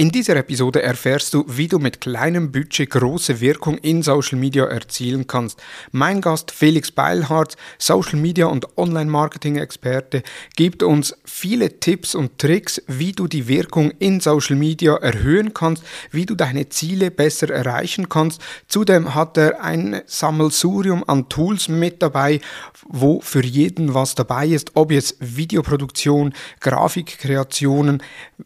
In dieser Episode erfährst du, wie du mit kleinem Budget große Wirkung in Social Media erzielen kannst. Mein Gast Felix Beilhardt, Social Media und Online-Marketing-Experte, gibt uns viele Tipps und Tricks, wie du die Wirkung in Social Media erhöhen kannst, wie du deine Ziele besser erreichen kannst. Zudem hat er ein Sammelsurium an Tools mit dabei, wo für jeden was dabei ist, ob jetzt Videoproduktion, Grafikkreationen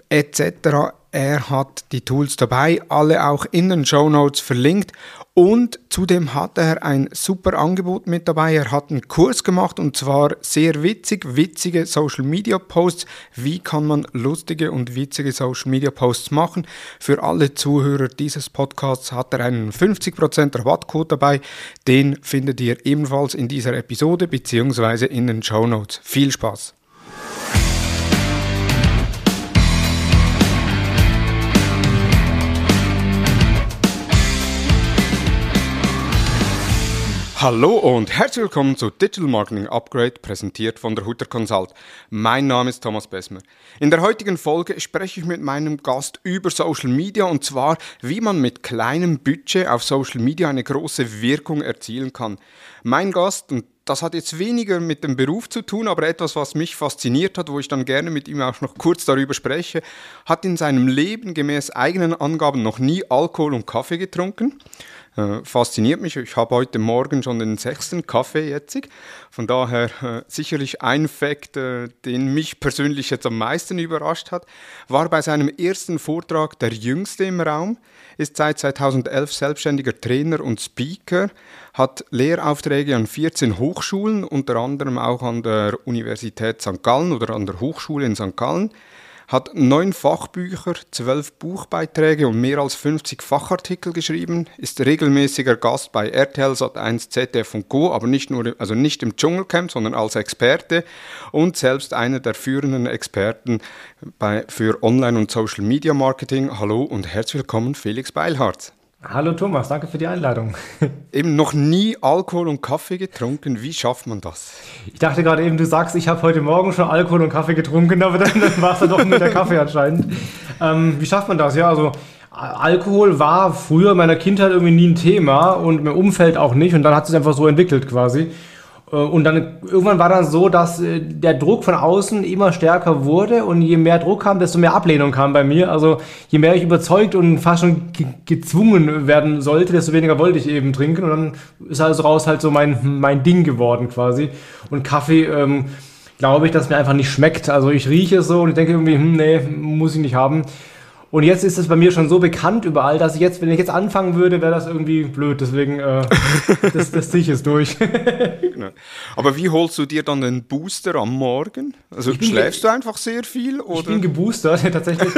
etc. Er hat die Tools dabei, alle auch in den Show Notes verlinkt. Und zudem hat er ein super Angebot mit dabei. Er hat einen Kurs gemacht und zwar sehr witzig, witzige Social Media Posts. Wie kann man lustige und witzige Social Media Posts machen? Für alle Zuhörer dieses Podcasts hat er einen 50% Rabattcode dabei. Den findet ihr ebenfalls in dieser Episode bzw. in den Show Notes. Viel Spaß! Hallo und herzlich willkommen zu Digital Marketing Upgrade, präsentiert von der Hutter Consult. Mein Name ist Thomas Besmer. In der heutigen Folge spreche ich mit meinem Gast über Social Media und zwar, wie man mit kleinem Budget auf Social Media eine große Wirkung erzielen kann. Mein Gast, und das hat jetzt weniger mit dem Beruf zu tun, aber etwas, was mich fasziniert hat, wo ich dann gerne mit ihm auch noch kurz darüber spreche, hat in seinem Leben gemäß eigenen Angaben noch nie Alkohol und Kaffee getrunken. Äh, fasziniert mich. Ich habe heute Morgen schon den sechsten Kaffee jetzt. Von daher äh, sicherlich ein Fakt, äh, den mich persönlich jetzt am meisten überrascht hat, war bei seinem ersten Vortrag der jüngste im Raum, ist seit 2011 selbstständiger Trainer und Speaker, hat Lehraufträge an 14 Hochschulen, unter anderem auch an der Universität St. Gallen oder an der Hochschule in St. Gallen hat neun Fachbücher, zwölf Buchbeiträge und mehr als 50 Fachartikel geschrieben, ist regelmäßiger Gast bei RTL Sat1, ZDF und Co., aber nicht nur, also nicht im Dschungelcamp, sondern als Experte und selbst einer der führenden Experten bei, für Online- und Social Media Marketing. Hallo und herzlich willkommen, Felix Beilhardt. Hallo Thomas, danke für die Einladung. Eben noch nie Alkohol und Kaffee getrunken. Wie schafft man das? Ich dachte gerade eben, du sagst, ich habe heute Morgen schon Alkohol und Kaffee getrunken, aber dann, dann war es ja doch nur der Kaffee anscheinend. Ähm, wie schafft man das? Ja, also Alkohol war früher in meiner Kindheit irgendwie nie ein Thema und im Umfeld auch nicht und dann hat es sich einfach so entwickelt quasi. Äh, und dann irgendwann war dann so, dass äh, der Druck von außen immer stärker wurde und je mehr Druck kam, desto mehr Ablehnung kam bei mir. Also je mehr ich überzeugt und fast schon gezwungen werden sollte, desto weniger wollte ich eben trinken. Und dann ist also raus halt so mein, mein Ding geworden quasi. Und Kaffee, ähm, glaube ich, dass mir einfach nicht schmeckt. Also ich rieche es so und ich denke irgendwie, hm, nee, muss ich nicht haben. Und jetzt ist es bei mir schon so bekannt überall, dass ich jetzt, wenn ich jetzt anfangen würde, wäre das irgendwie blöd. Deswegen, äh, das, das ziehe ich jetzt durch. genau. Aber wie holst du dir dann den Booster am Morgen? Also schläfst du einfach sehr viel? Oder? Ich bin geboostert, tatsächlich.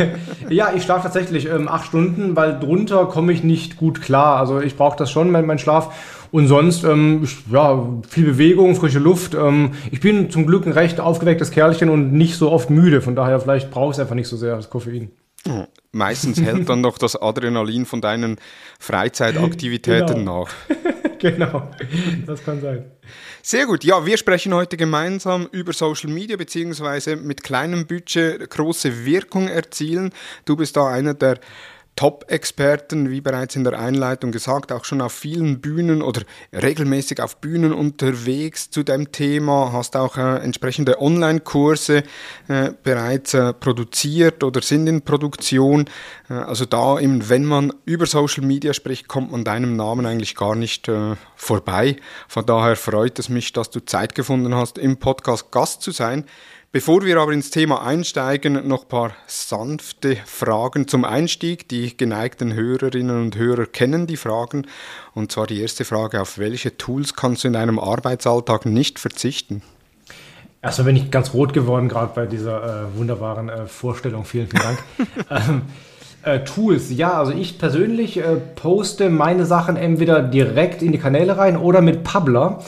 ja, ich schlafe tatsächlich ähm, acht Stunden, weil drunter komme ich nicht gut klar. Also ich brauche das schon, mein, mein Schlaf. Und sonst, ähm, ja, viel Bewegung, frische Luft. Ähm, ich bin zum Glück ein recht aufgewecktes Kerlchen und nicht so oft müde. Von daher, vielleicht brauche ich es einfach nicht so sehr, das Koffein. Meistens hält dann noch das Adrenalin von deinen Freizeitaktivitäten genau. nach. genau, das kann sein. Sehr gut. Ja, wir sprechen heute gemeinsam über Social Media beziehungsweise mit kleinem Budget große Wirkung erzielen. Du bist da einer der Top-Experten, wie bereits in der Einleitung gesagt, auch schon auf vielen Bühnen oder regelmäßig auf Bühnen unterwegs zu dem Thema, hast auch äh, entsprechende Online-Kurse äh, bereits äh, produziert oder sind in Produktion. Äh, also da, eben, wenn man über Social Media spricht, kommt man deinem Namen eigentlich gar nicht äh, vorbei. Von daher freut es mich, dass du Zeit gefunden hast, im Podcast Gast zu sein. Bevor wir aber ins Thema einsteigen, noch ein paar sanfte Fragen zum Einstieg. Die geneigten Hörerinnen und Hörer kennen die Fragen. Und zwar die erste Frage, auf welche Tools kannst du in deinem Arbeitsalltag nicht verzichten? Erstmal bin ich ganz rot geworden, gerade bei dieser äh, wunderbaren äh, Vorstellung. Vielen, vielen Dank. ähm, äh, Tools, ja, also ich persönlich äh, poste meine Sachen entweder direkt in die Kanäle rein oder mit Publer.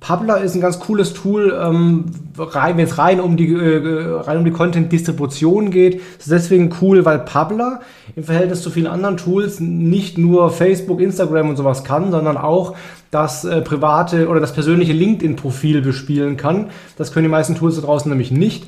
Publer ist ein ganz cooles Tool, ähm, rein, wenn es rein um die, äh, rein um die Content-Distribution geht. Das ist deswegen cool, weil Publer im Verhältnis zu vielen anderen Tools nicht nur Facebook, Instagram und sowas kann, sondern auch das äh, private oder das persönliche LinkedIn-Profil bespielen kann. Das können die meisten Tools da draußen nämlich nicht.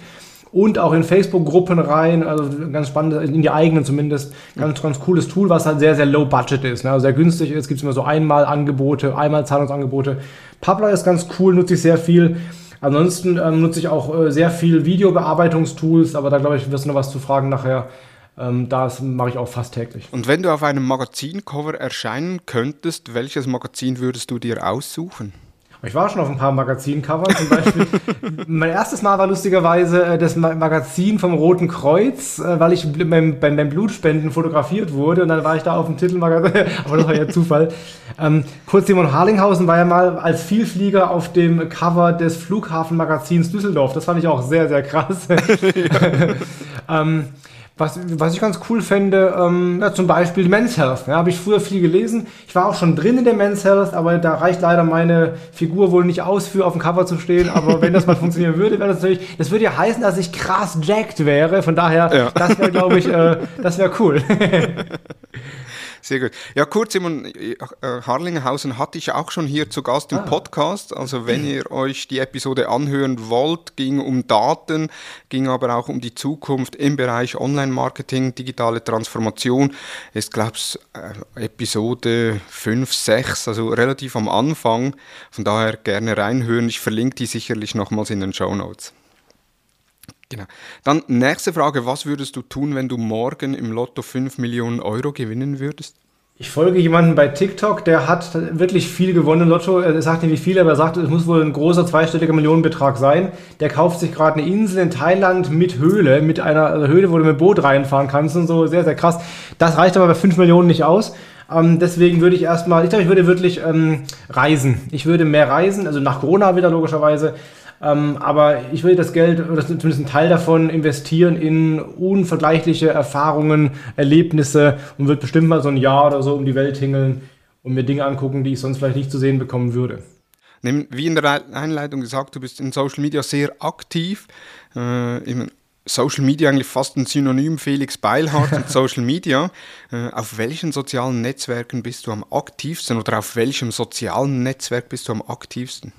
und auch in Facebook-Gruppen rein, also ganz spannend, in die eigenen zumindest, ganz, ganz cooles Tool, was halt sehr, sehr low budget ist, ne? also sehr günstig ist, gibt es immer so einmal Angebote, einmal Zahlungsangebote. Publer ist ganz cool, nutze ich sehr viel. Ansonsten ähm, nutze ich auch äh, sehr viel Videobearbeitungstools, aber da glaube ich, wirst du noch was zu fragen nachher. Ähm, das mache ich auch fast täglich. Und wenn du auf einem Magazincover erscheinen könntest, welches Magazin würdest du dir aussuchen? Ich war schon auf ein paar Magazincovern, zum Beispiel. mein erstes Mal war lustigerweise äh, das Magazin vom Roten Kreuz, äh, weil ich beim, beim, beim, Blutspenden fotografiert wurde und dann war ich da auf dem Titelmagazin, aber das war ja Zufall. Ähm, Kurt Simon Harlinghausen war ja mal als Vielflieger auf dem Cover des Flughafenmagazins Düsseldorf. Das fand ich auch sehr, sehr krass. ähm, was, was ich ganz cool fände, ähm, ja, zum Beispiel Men's Health. Ja, habe ich früher viel gelesen. Ich war auch schon drin in der Men's Health, aber da reicht leider meine Figur wohl nicht aus, für auf dem Cover zu stehen. Aber wenn das mal funktionieren würde, wäre das natürlich, das würde ja heißen, dass ich krass jacked wäre. Von daher, ja. das wäre, glaube ich, äh, das wäre cool. Sehr gut. Ja, kurz, Simon, äh, Harlingenhausen hatte ich auch schon hier zu Gast im ah. Podcast. Also wenn ihr euch die Episode anhören wollt, ging um Daten, ging aber auch um die Zukunft im Bereich Online-Marketing, digitale Transformation. Ist, glaube ich, äh, Episode 5, 6, also relativ am Anfang. Von daher gerne reinhören. Ich verlinke die sicherlich nochmals in den Show Notes. Genau. Dann nächste Frage, was würdest du tun, wenn du morgen im Lotto 5 Millionen Euro gewinnen würdest? Ich folge jemanden bei TikTok, der hat wirklich viel gewonnen Lotto. Er sagt nicht wie viel, aber er sagt, es muss wohl ein großer zweistelliger Millionenbetrag sein. Der kauft sich gerade eine Insel in Thailand mit Höhle, mit einer Höhle, wo du mit Boot reinfahren kannst und so. Sehr, sehr krass. Das reicht aber bei 5 Millionen nicht aus. Ähm, deswegen würde ich erstmal, ich glaube, ich würde wirklich ähm, reisen. Ich würde mehr reisen, also nach Corona wieder logischerweise. Ähm, aber ich will das Geld, oder zumindest einen Teil davon, investieren in unvergleichliche Erfahrungen, Erlebnisse und wird bestimmt mal so ein Jahr oder so um die Welt hingeln und mir Dinge angucken, die ich sonst vielleicht nicht zu sehen bekommen würde. Wie in der Einleitung gesagt, du bist in Social Media sehr aktiv. Äh, Social Media eigentlich fast ein Synonym Felix Beilhardt und Social Media. Äh, auf welchen sozialen Netzwerken bist du am aktivsten oder auf welchem sozialen Netzwerk bist du am aktivsten?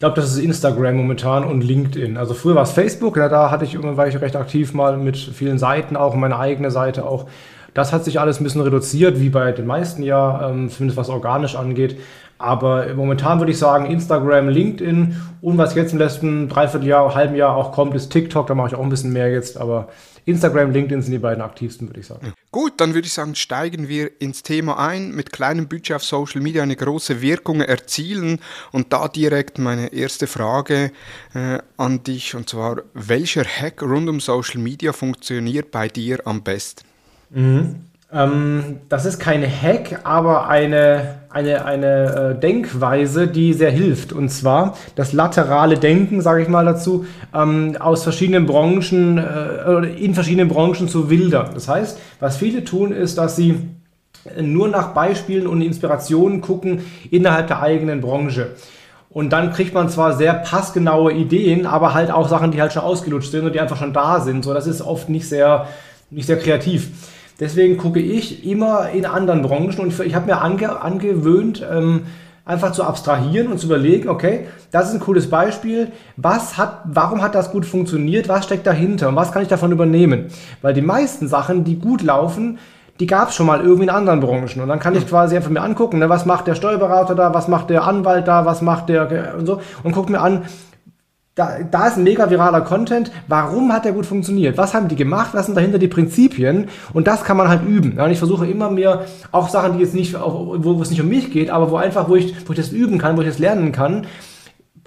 Ich glaube, das ist Instagram momentan und LinkedIn. Also früher war es Facebook, ja, da hatte ich war ich recht aktiv mal mit vielen Seiten, auch meine eigene Seite auch. Das hat sich alles ein bisschen reduziert, wie bei den meisten ja, ähm, zumindest was organisch angeht. Aber momentan würde ich sagen Instagram, LinkedIn und was jetzt im letzten Dreivierteljahr, halben Jahr auch kommt, ist TikTok. Da mache ich auch ein bisschen mehr jetzt. Aber Instagram, LinkedIn sind die beiden aktivsten, würde ich sagen. Gut, dann würde ich sagen, steigen wir ins Thema ein. Mit kleinem Budget auf Social Media eine große Wirkung erzielen. Und da direkt meine erste Frage äh, an dich. Und zwar, welcher Hack rund um Social Media funktioniert bei dir am besten? Mhm. Ähm, das ist kein Hack, aber eine, eine, eine äh, Denkweise, die sehr hilft. Und zwar das laterale Denken, sage ich mal dazu, ähm, aus verschiedenen Branchen äh, in verschiedenen Branchen zu wildern. Das heißt, was viele tun, ist, dass sie nur nach Beispielen und Inspirationen gucken innerhalb der eigenen Branche. Und dann kriegt man zwar sehr passgenaue Ideen, aber halt auch Sachen, die halt schon ausgelutscht sind und die einfach schon da sind. So, das ist oft nicht sehr, nicht sehr kreativ. Deswegen gucke ich immer in anderen Branchen und ich habe mir ange, angewöhnt, ähm, einfach zu abstrahieren und zu überlegen, okay, das ist ein cooles Beispiel. Was hat, warum hat das gut funktioniert? Was steckt dahinter? Und was kann ich davon übernehmen? Weil die meisten Sachen, die gut laufen, die gab es schon mal irgendwie in anderen Branchen. Und dann kann ich quasi einfach mir angucken, ne, was macht der Steuerberater da, was macht der Anwalt da, was macht der und so. Und gucke mir an, da, da ist ein mega viraler Content. Warum hat der gut funktioniert? Was haben die gemacht? Was sind dahinter die Prinzipien? Und das kann man halt üben. Ja, und ich versuche immer mehr auch Sachen, die jetzt nicht, wo, wo es nicht um mich geht, aber wo einfach, wo ich, wo ich das üben kann, wo ich das lernen kann,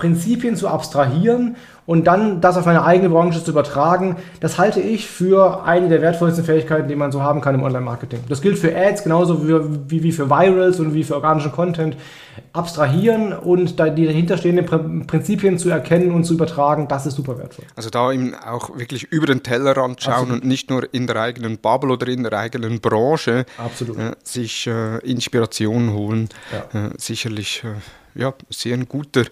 Prinzipien zu abstrahieren und dann das auf meine eigene Branche zu übertragen, das halte ich für eine der wertvollsten Fähigkeiten, die man so haben kann im Online-Marketing. Das gilt für Ads genauso wie, wie, für Virals und wie für organischen Content. Abstrahieren und die dahinterstehenden Prinzipien zu erkennen und zu übertragen, das ist super wertvoll. Also da eben auch wirklich über den Tellerrand schauen Absolut. und nicht nur in der eigenen Bubble oder in der eigenen Branche äh, sich äh, Inspiration holen. Ja. Äh, sicherlich äh, ja, sehr ein guter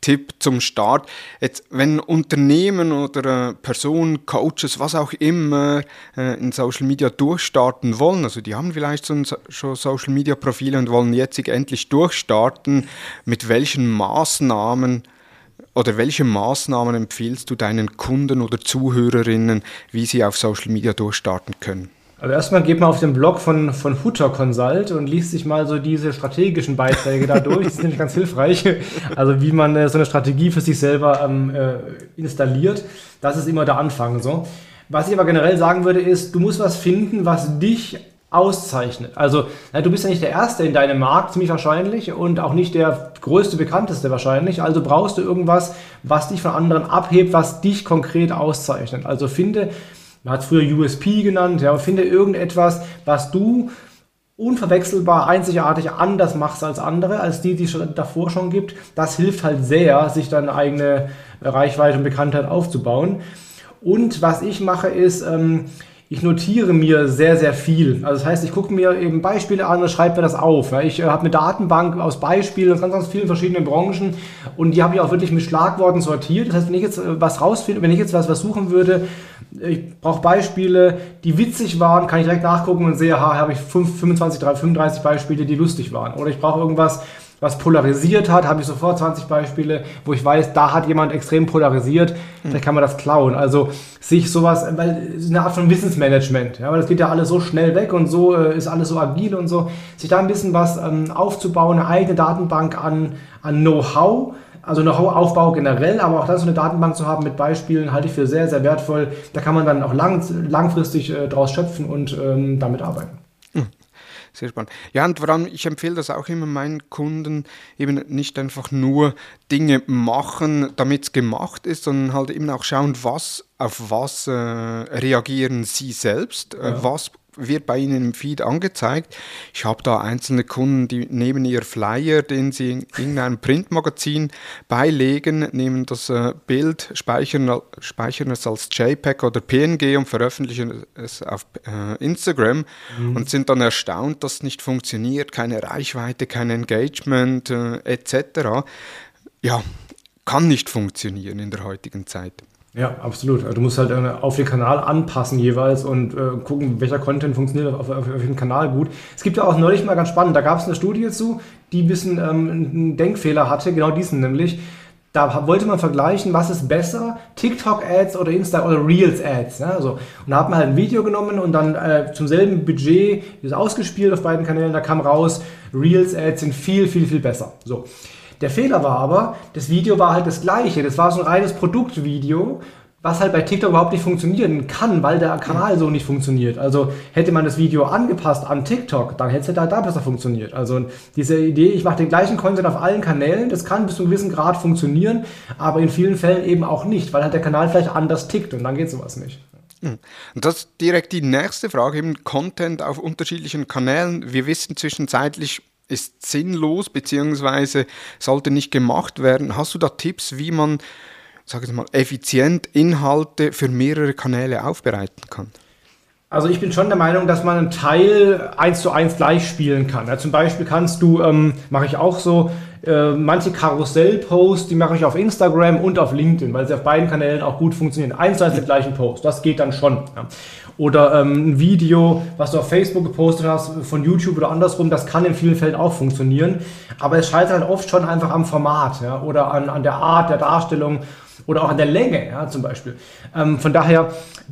Tipp zum Start. Jetzt, wenn Unternehmen oder äh, Personen, Coaches, was auch immer äh, in Social Media durchstarten wollen, also die haben vielleicht so schon Social Media Profile und wollen jetzt endlich durchstarten, mit welchen Maßnahmen oder welche Maßnahmen empfiehlst du deinen Kunden oder Zuhörerinnen, wie sie auf Social Media durchstarten können? Also erstmal geht man auf den Blog von, von Hutter Consult und liest sich mal so diese strategischen Beiträge da durch. Die sind nämlich ganz hilfreich. Also wie man äh, so eine Strategie für sich selber ähm, äh, installiert. Das ist immer der Anfang so. Was ich aber generell sagen würde, ist, du musst was finden, was dich auszeichnet. Also na, du bist ja nicht der Erste in deinem Markt, ziemlich wahrscheinlich, und auch nicht der größte, bekannteste wahrscheinlich. Also brauchst du irgendwas, was dich von anderen abhebt, was dich konkret auszeichnet. Also finde man hat es früher USP genannt, ja, finde irgendetwas, was du unverwechselbar, einzigartig anders machst als andere, als die, die es davor schon gibt. Das hilft halt sehr, sich dann eigene Reichweite und Bekanntheit aufzubauen. Und was ich mache, ist, ähm, ich notiere mir sehr, sehr viel. Also das heißt, ich gucke mir eben Beispiele an und schreibe mir das auf. Ich äh, habe eine Datenbank aus Beispielen aus ganz, ganz vielen verschiedenen Branchen und die habe ich auch wirklich mit Schlagworten sortiert. Das heißt, wenn ich jetzt äh, was rausfinde, wenn ich jetzt was, was suchen würde, ich brauche Beispiele, die witzig waren, kann ich direkt nachgucken und sehe, ha, habe ich 5, 25, 30, 35 Beispiele, die lustig waren. Oder ich brauche irgendwas, was polarisiert hat, habe ich sofort 20 Beispiele, wo ich weiß, da hat jemand extrem polarisiert, mhm. vielleicht kann man das klauen. Also sich sowas, weil es ist eine Art von Wissensmanagement, ja, weil das geht ja alles so schnell weg und so äh, ist alles so agil und so, sich da ein bisschen was ähm, aufzubauen, eine eigene Datenbank an, an Know-how, also Know-how-Aufbau generell, aber auch das so eine Datenbank zu haben mit Beispielen, halte ich für sehr, sehr wertvoll. Da kann man dann auch lang, langfristig äh, draus schöpfen und ähm, damit arbeiten. Sehr spannend. Ja, und vor allem, ich empfehle das auch immer meinen Kunden, eben nicht einfach nur Dinge machen, damit es gemacht ist, sondern halt eben auch schauen, was, auf was äh, reagieren sie selbst, äh, ja. was wird bei Ihnen im Feed angezeigt. Ich habe da einzelne Kunden, die nehmen ihr Flyer, den sie in irgendeinem Printmagazin beilegen, nehmen das äh, Bild, speichern, speichern es als JPEG oder PNG und veröffentlichen es auf äh, Instagram mhm. und sind dann erstaunt, dass es nicht funktioniert, keine Reichweite, kein Engagement äh, etc. Ja, kann nicht funktionieren in der heutigen Zeit. Ja, absolut. Also du musst halt äh, auf den Kanal anpassen jeweils und äh, gucken, welcher Content funktioniert auf, dem Kanal gut. Es gibt ja auch neulich mal ganz spannend, da gab es eine Studie zu, die ein bisschen ähm, einen Denkfehler hatte, genau diesen nämlich. Da wollte man vergleichen, was ist besser, TikTok-Ads oder Insta- oder Reels-Ads. Ne? Also, und da hat man halt ein Video genommen und dann äh, zum selben Budget ist ausgespielt auf beiden Kanälen. Da kam raus, Reels-Ads sind viel, viel, viel besser. So. Der Fehler war aber, das Video war halt das gleiche. Das war so ein reines Produktvideo, was halt bei TikTok überhaupt nicht funktionieren kann, weil der Kanal so nicht funktioniert. Also hätte man das Video angepasst an TikTok, dann hätte es da, da besser funktioniert. Also diese Idee, ich mache den gleichen Content auf allen Kanälen, das kann bis zu einem gewissen Grad funktionieren, aber in vielen Fällen eben auch nicht, weil halt der Kanal vielleicht anders tickt und dann geht sowas nicht. Hm. Und das ist direkt die nächste Frage, eben Content auf unterschiedlichen Kanälen. Wir wissen zwischenzeitlich, ist sinnlos bzw. sollte nicht gemacht werden. Hast du da Tipps, wie man, sage ich mal, effizient Inhalte für mehrere Kanäle aufbereiten kann? Also ich bin schon der Meinung, dass man einen Teil eins zu eins gleich spielen kann. Ja, zum Beispiel kannst du, ähm, mache ich auch so, äh, manche Karussell-Posts, die mache ich auf Instagram und auf LinkedIn, weil sie auf beiden Kanälen auch gut funktionieren. Eins zu eins den gleichen Post, das geht dann schon. Ja. Oder ähm, ein Video, was du auf Facebook gepostet hast, von YouTube oder andersrum, das kann in vielen Fällen auch funktionieren. Aber es scheitert halt oft schon einfach am Format ja, oder an, an der Art der Darstellung oder auch an der Länge, ja, zum Beispiel. Ähm, von daher,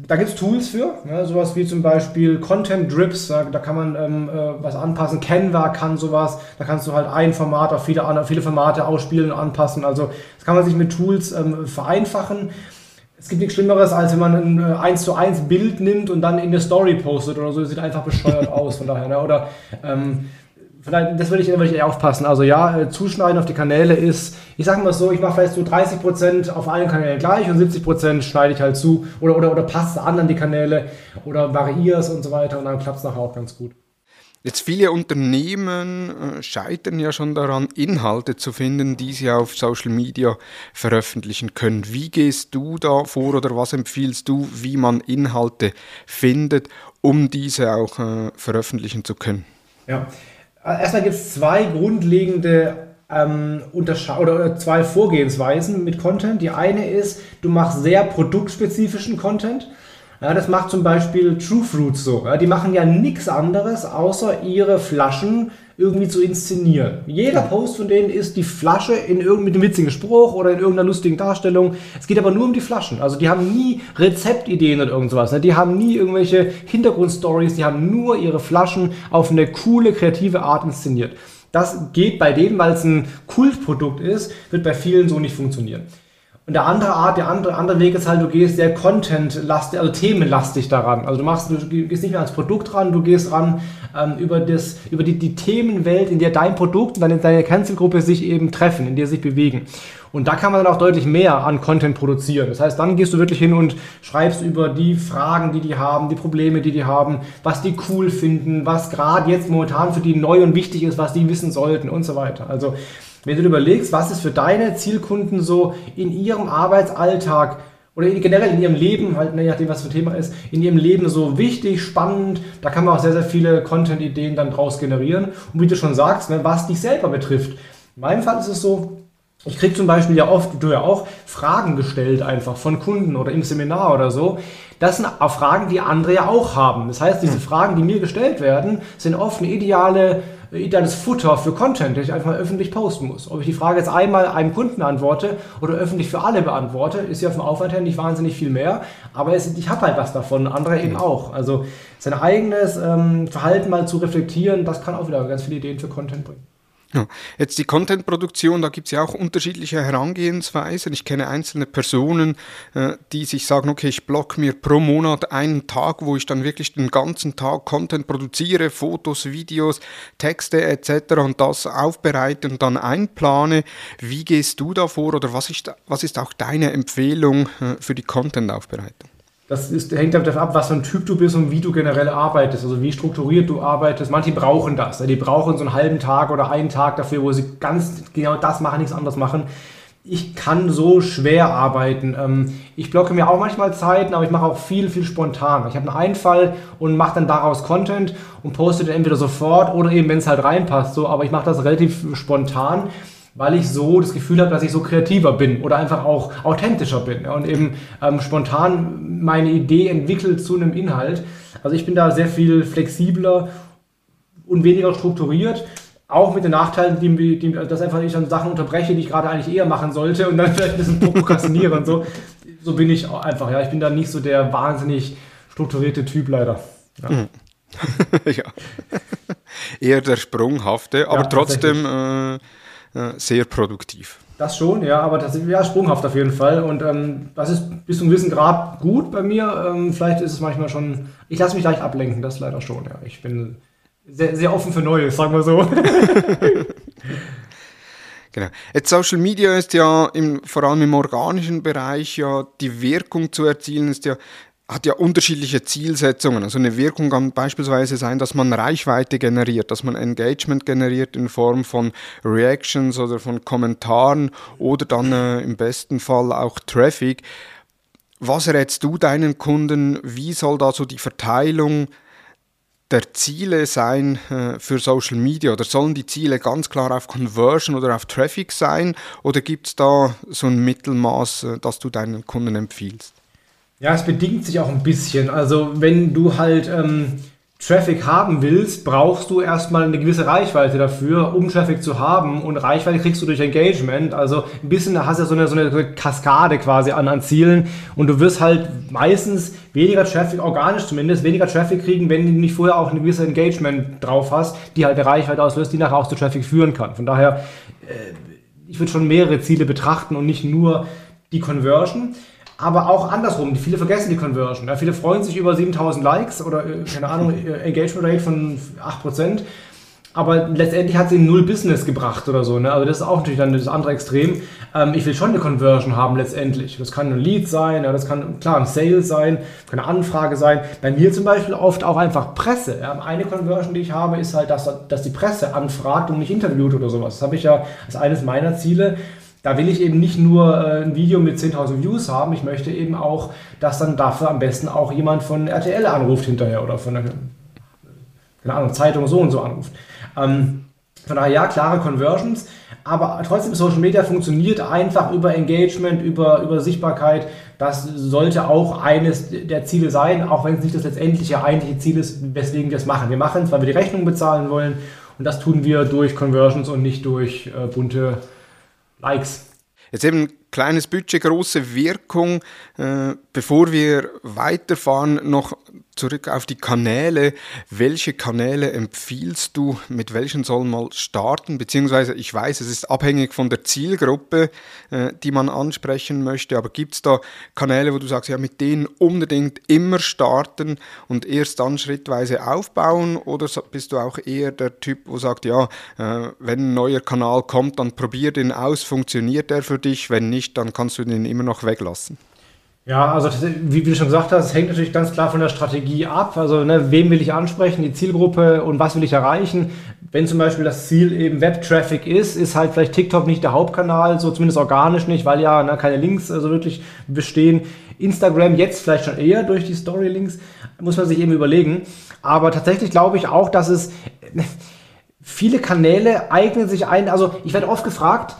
da gibt es Tools für, ja, sowas wie zum Beispiel Content Drips, da, da kann man ähm, äh, was anpassen. Canva kann sowas, da kannst du halt ein Format auf viele, viele Formate ausspielen und anpassen. Also das kann man sich mit Tools ähm, vereinfachen es gibt nichts Schlimmeres, als wenn man ein 1 äh, zu 1 Bild nimmt und dann in der Story postet oder so. Das sieht einfach bescheuert aus, von daher. Ne? Oder ähm, vielleicht, das würde ich, würd ich aufpassen. Also ja, äh, zuschneiden auf die Kanäle ist, ich sage mal so, ich mache vielleicht so 30% auf allen Kanälen gleich und 70% schneide ich halt zu oder, oder, oder passe an an die Kanäle oder variiere es und so weiter und dann klappt es nachher auch ganz gut. Jetzt viele Unternehmen äh, scheitern ja schon daran, Inhalte zu finden, die sie auf Social Media veröffentlichen können. Wie gehst du da vor oder was empfiehlst du, wie man Inhalte findet, um diese auch äh, veröffentlichen zu können? Ja, erstmal gibt es zwei grundlegende ähm, oder zwei Vorgehensweisen mit Content. Die eine ist, du machst sehr produktspezifischen Content. Ja, das macht zum Beispiel True Fruits so. Ja, die machen ja nichts anderes, außer ihre Flaschen irgendwie zu inszenieren. Jeder Post von denen ist die Flasche in irgendeinem witzigen Spruch oder in irgendeiner lustigen Darstellung. Es geht aber nur um die Flaschen. Also die haben nie Rezeptideen oder irgendwas. Ne? Die haben nie irgendwelche Hintergrundstories. Die haben nur ihre Flaschen auf eine coole, kreative Art inszeniert. Das geht bei denen, weil es ein Kultprodukt ist, wird bei vielen so nicht funktionieren. Und der andere Art, der andere, andere Weg ist halt, du gehst sehr content-lastig, also themenlastig daran. Also du machst, du gehst nicht mehr ans Produkt ran, du gehst ran ähm, über, das, über die, die Themenwelt, in der dein Produkt und deine, deine Cancelgruppe sich eben treffen, in der sich bewegen. Und da kann man dann auch deutlich mehr an Content produzieren. Das heißt, dann gehst du wirklich hin und schreibst über die Fragen, die die haben, die Probleme, die die haben, was die cool finden, was gerade jetzt momentan für die neu und wichtig ist, was die wissen sollten und so weiter. Also wenn du dir überlegst, was ist für deine Zielkunden so in ihrem Arbeitsalltag oder generell in ihrem Leben, halt, je nachdem, was für ein Thema ist, in ihrem Leben so wichtig, spannend, da kann man auch sehr, sehr viele Content-Ideen dann draus generieren. Und wie du schon sagst, ne, was dich selber betrifft. In meinem Fall ist es so, ich kriege zum Beispiel ja oft, du ja auch, Fragen gestellt einfach von Kunden oder im Seminar oder so. Das sind auch Fragen, die andere ja auch haben. Das heißt, diese hm. Fragen, die mir gestellt werden, sind oft eine ideale ideales Futter für Content, den ich einfach mal öffentlich posten muss. Ob ich die Frage jetzt einmal einem Kunden beantworte oder öffentlich für alle beantworte, ist ja vom Aufwand her nicht wahnsinnig viel mehr, aber es, ich habe halt was davon, andere eben auch. Also sein eigenes ähm, Verhalten mal zu reflektieren, das kann auch wieder ganz viele Ideen für Content bringen. Ja. Jetzt die Content-Produktion, da gibt es ja auch unterschiedliche Herangehensweisen. Ich kenne einzelne Personen, äh, die sich sagen, okay, ich block mir pro Monat einen Tag, wo ich dann wirklich den ganzen Tag Content produziere, Fotos, Videos, Texte etc. und das aufbereite und dann einplane. Wie gehst du da vor oder was ist, was ist auch deine Empfehlung äh, für die Content-Aufbereitung? Das ist, hängt davon ab, was für ein Typ du bist und wie du generell arbeitest, also wie strukturiert du arbeitest. Manche brauchen das. Die brauchen so einen halben Tag oder einen Tag dafür, wo sie ganz genau das machen, nichts anderes machen. Ich kann so schwer arbeiten. Ähm, ich blocke mir auch manchmal Zeiten, aber ich mache auch viel, viel spontan. Ich habe einen Einfall und mache dann daraus Content und poste den entweder sofort oder eben, wenn es halt reinpasst. So, aber ich mache das relativ spontan weil ich so das Gefühl habe, dass ich so kreativer bin oder einfach auch authentischer bin ja, und eben ähm, spontan meine Idee entwickelt zu einem Inhalt. Also ich bin da sehr viel flexibler und weniger strukturiert. Auch mit den Nachteilen, die, die, dass einfach ich dann Sachen unterbreche, die ich gerade eigentlich eher machen sollte und dann vielleicht ein bisschen prokrastiniere und so. So bin ich einfach, ja. Ich bin da nicht so der wahnsinnig strukturierte Typ leider. Ja. Mhm. ja. Eher der Sprunghafte, aber ja, trotzdem äh, sehr produktiv. Das schon, ja, aber das ist ja sprunghaft auf jeden Fall. Und ähm, das ist bis zu einem gewissen Grad gut bei mir. Ähm, vielleicht ist es manchmal schon. Ich lasse mich leicht ablenken, das leider schon, ja. Ich bin sehr, sehr offen für Neues, sagen wir so. Genau. Jetzt Social Media ist ja im, vor allem im organischen Bereich ja die Wirkung zu erzielen, ist ja hat ja unterschiedliche Zielsetzungen. Also eine Wirkung kann beispielsweise sein, dass man Reichweite generiert, dass man Engagement generiert in Form von Reactions oder von Kommentaren oder dann äh, im besten Fall auch Traffic. Was rätst du deinen Kunden? Wie soll da so die Verteilung der Ziele sein äh, für Social Media? Oder sollen die Ziele ganz klar auf Conversion oder auf Traffic sein? Oder gibt es da so ein Mittelmaß, äh, das du deinen Kunden empfiehlst? Ja, es bedingt sich auch ein bisschen. Also wenn du halt ähm, Traffic haben willst, brauchst du erstmal eine gewisse Reichweite dafür, um Traffic zu haben. Und Reichweite kriegst du durch Engagement. Also ein bisschen, da hast du ja so eine, so eine Kaskade quasi an, an Zielen. Und du wirst halt meistens weniger Traffic, organisch zumindest, weniger Traffic kriegen, wenn du nicht vorher auch eine gewisse Engagement drauf hast, die halt eine Reichweite auslöst, die nachher auch zu Traffic führen kann. Von daher, äh, ich würde schon mehrere Ziele betrachten und nicht nur die Conversion. Aber auch andersrum, viele vergessen die Conversion. Ja, viele freuen sich über 7000 Likes oder, äh, keine Ahnung, äh, Engagement Rate von 8%. Aber letztendlich hat sie null Business gebracht oder so. Ne? Also das ist auch natürlich dann das andere Extrem. Ähm, ich will schon eine Conversion haben letztendlich. Das kann ein Lead sein, ja, das kann klar ein Sale sein, kann eine Anfrage sein. Bei mir zum Beispiel oft auch einfach Presse. Ja? Eine Conversion, die ich habe, ist halt, dass, dass die Presse anfragt und mich interviewt oder sowas. Das habe ich ja als eines meiner Ziele da will ich eben nicht nur äh, ein Video mit 10.000 Views haben, ich möchte eben auch, dass dann dafür am besten auch jemand von RTL anruft hinterher oder von der keine Ahnung, Zeitung so und so anruft. Ähm, von daher ja, klare Conversions, aber trotzdem Social Media funktioniert einfach über Engagement, über, über Sichtbarkeit. Das sollte auch eines der Ziele sein, auch wenn es nicht das letztendliche eigentliche Ziel ist, weswegen wir es machen. Wir machen es, weil wir die Rechnung bezahlen wollen Und das tun wir durch Conversions und nicht durch äh, bunte Likes. Jetzt eben kleines Budget, große Wirkung. Äh, bevor wir weiterfahren, noch zurück auf die Kanäle. Welche Kanäle empfiehlst du? Mit welchen soll man starten? Beziehungsweise, ich weiß, es ist abhängig von der Zielgruppe, äh, die man ansprechen möchte. Aber gibt es da Kanäle, wo du sagst, ja, mit denen unbedingt immer starten und erst dann schrittweise aufbauen? Oder bist du auch eher der Typ, wo sagt, ja, äh, wenn ein neuer Kanal kommt, dann probier den aus, funktioniert der für dich? Wenn nicht, dann kannst du den immer noch weglassen. Ja, also wie, du schon gesagt hast, es hängt natürlich ganz klar von der Strategie ab. Also ne, wem will ich ansprechen, die Zielgruppe und was will ich erreichen. Wenn zum Beispiel das Ziel eben Web-Traffic ist, ist halt vielleicht TikTok nicht der Hauptkanal, so zumindest organisch nicht, weil ja ne, keine Links also wirklich bestehen. Instagram jetzt vielleicht schon eher durch die Story-Links, muss man sich eben überlegen. Aber tatsächlich glaube ich auch, dass es viele Kanäle eignen sich ein. Also ich werde oft gefragt,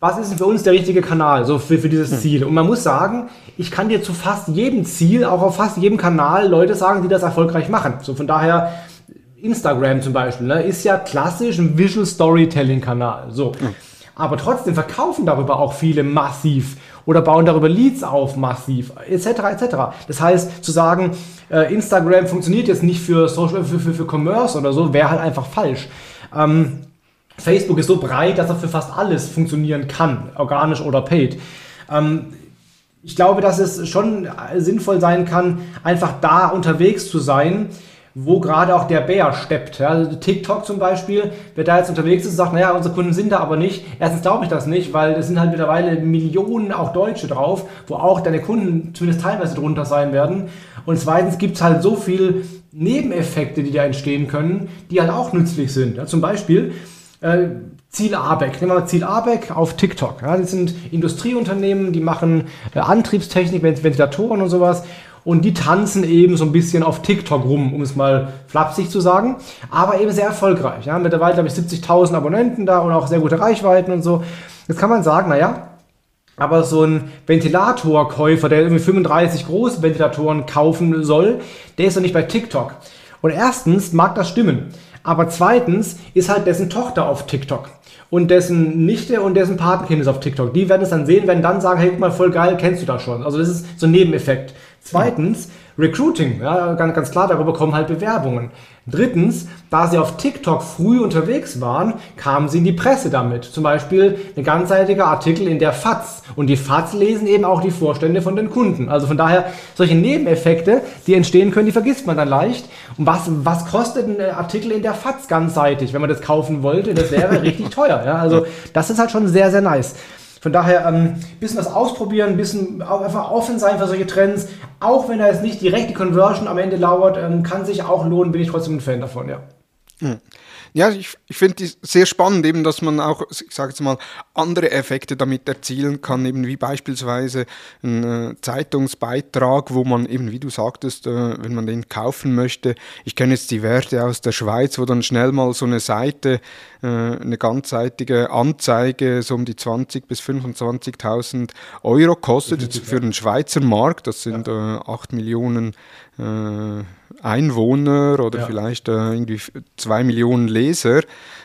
was ist für uns der richtige Kanal, so für, für dieses hm. Ziel? Und man muss sagen, ich kann dir zu fast jedem Ziel, auch auf fast jedem Kanal Leute sagen, die das erfolgreich machen. So von daher, Instagram zum Beispiel, ne, ist ja klassisch ein Visual Storytelling Kanal. So. Mhm. Aber trotzdem verkaufen darüber auch viele massiv oder bauen darüber Leads auf massiv, etc. etc. Das heißt, zu sagen, äh, Instagram funktioniert jetzt nicht für Social, für, für, für Commerce oder so, wäre halt einfach falsch. Ähm, Facebook ist so breit, dass er für fast alles funktionieren kann, organisch oder paid. Ähm, ich glaube, dass es schon sinnvoll sein kann, einfach da unterwegs zu sein, wo gerade auch der Bär steppt. Ja, also TikTok zum Beispiel, wer da jetzt unterwegs ist sagt, naja, unsere Kunden sind da aber nicht. Erstens glaube ich das nicht, weil es sind halt mittlerweile Millionen auch Deutsche drauf, wo auch deine Kunden zumindest teilweise drunter sein werden. Und zweitens gibt es halt so viel Nebeneffekte, die da entstehen können, die halt auch nützlich sind. Ja, zum Beispiel, äh, Ziel Abeck, nehmen wir mal Ziel Abeck auf TikTok. Ja, das sind Industrieunternehmen, die machen äh, Antriebstechnik, Ventilatoren und sowas. Und die tanzen eben so ein bisschen auf TikTok rum, um es mal flapsig zu sagen. Aber eben sehr erfolgreich. Ja, mittlerweile habe ich 70.000 Abonnenten da und auch sehr gute Reichweiten und so. Jetzt kann man sagen, naja, aber so ein Ventilatorkäufer, der irgendwie 35 große Ventilatoren kaufen soll, der ist doch nicht bei TikTok. Und erstens mag das stimmen. Aber zweitens ist halt dessen Tochter auf TikTok und dessen Nichte und dessen Patenkind ist auf TikTok. Die werden es dann sehen, werden dann sagen, hey, guck mal, voll geil, kennst du das schon. Also das ist so ein Nebeneffekt. Zweitens, Recruiting, ja, ganz, ganz klar, darüber kommen halt Bewerbungen. Drittens, da sie auf TikTok früh unterwegs waren, kamen sie in die Presse damit. Zum Beispiel ein ganzseitiger Artikel in der FAZ. Und die FAZ lesen eben auch die Vorstände von den Kunden. Also von daher, solche Nebeneffekte, die entstehen können, die vergisst man dann leicht. Und was, was kostet ein Artikel in der FAZ ganzseitig, wenn man das kaufen wollte? Das wäre richtig teuer. Ja? Also das ist halt schon sehr, sehr nice. Von daher ein ähm, bisschen was ausprobieren, ein bisschen einfach offen sein für solche Trends. Auch wenn da jetzt nicht direkt die Conversion am Ende lauert, ähm, kann sich auch lohnen, bin ich trotzdem ein Fan davon, ja. Hm. Ja, ich, ich finde die sehr spannend, eben, dass man auch, ich sage jetzt mal, andere Effekte damit erzielen kann, eben wie beispielsweise ein äh, Zeitungsbeitrag, wo man eben, wie du sagtest, äh, wenn man den kaufen möchte, ich kenne jetzt die Werte aus der Schweiz, wo dann schnell mal so eine Seite, äh, eine ganzseitige Anzeige so um die 20.000 bis 25.000 Euro kostet, für den Schweizer Markt, das sind ja. 8 Millionen äh, Einwohner oder ja. vielleicht äh, irgendwie zwei Millionen Leser.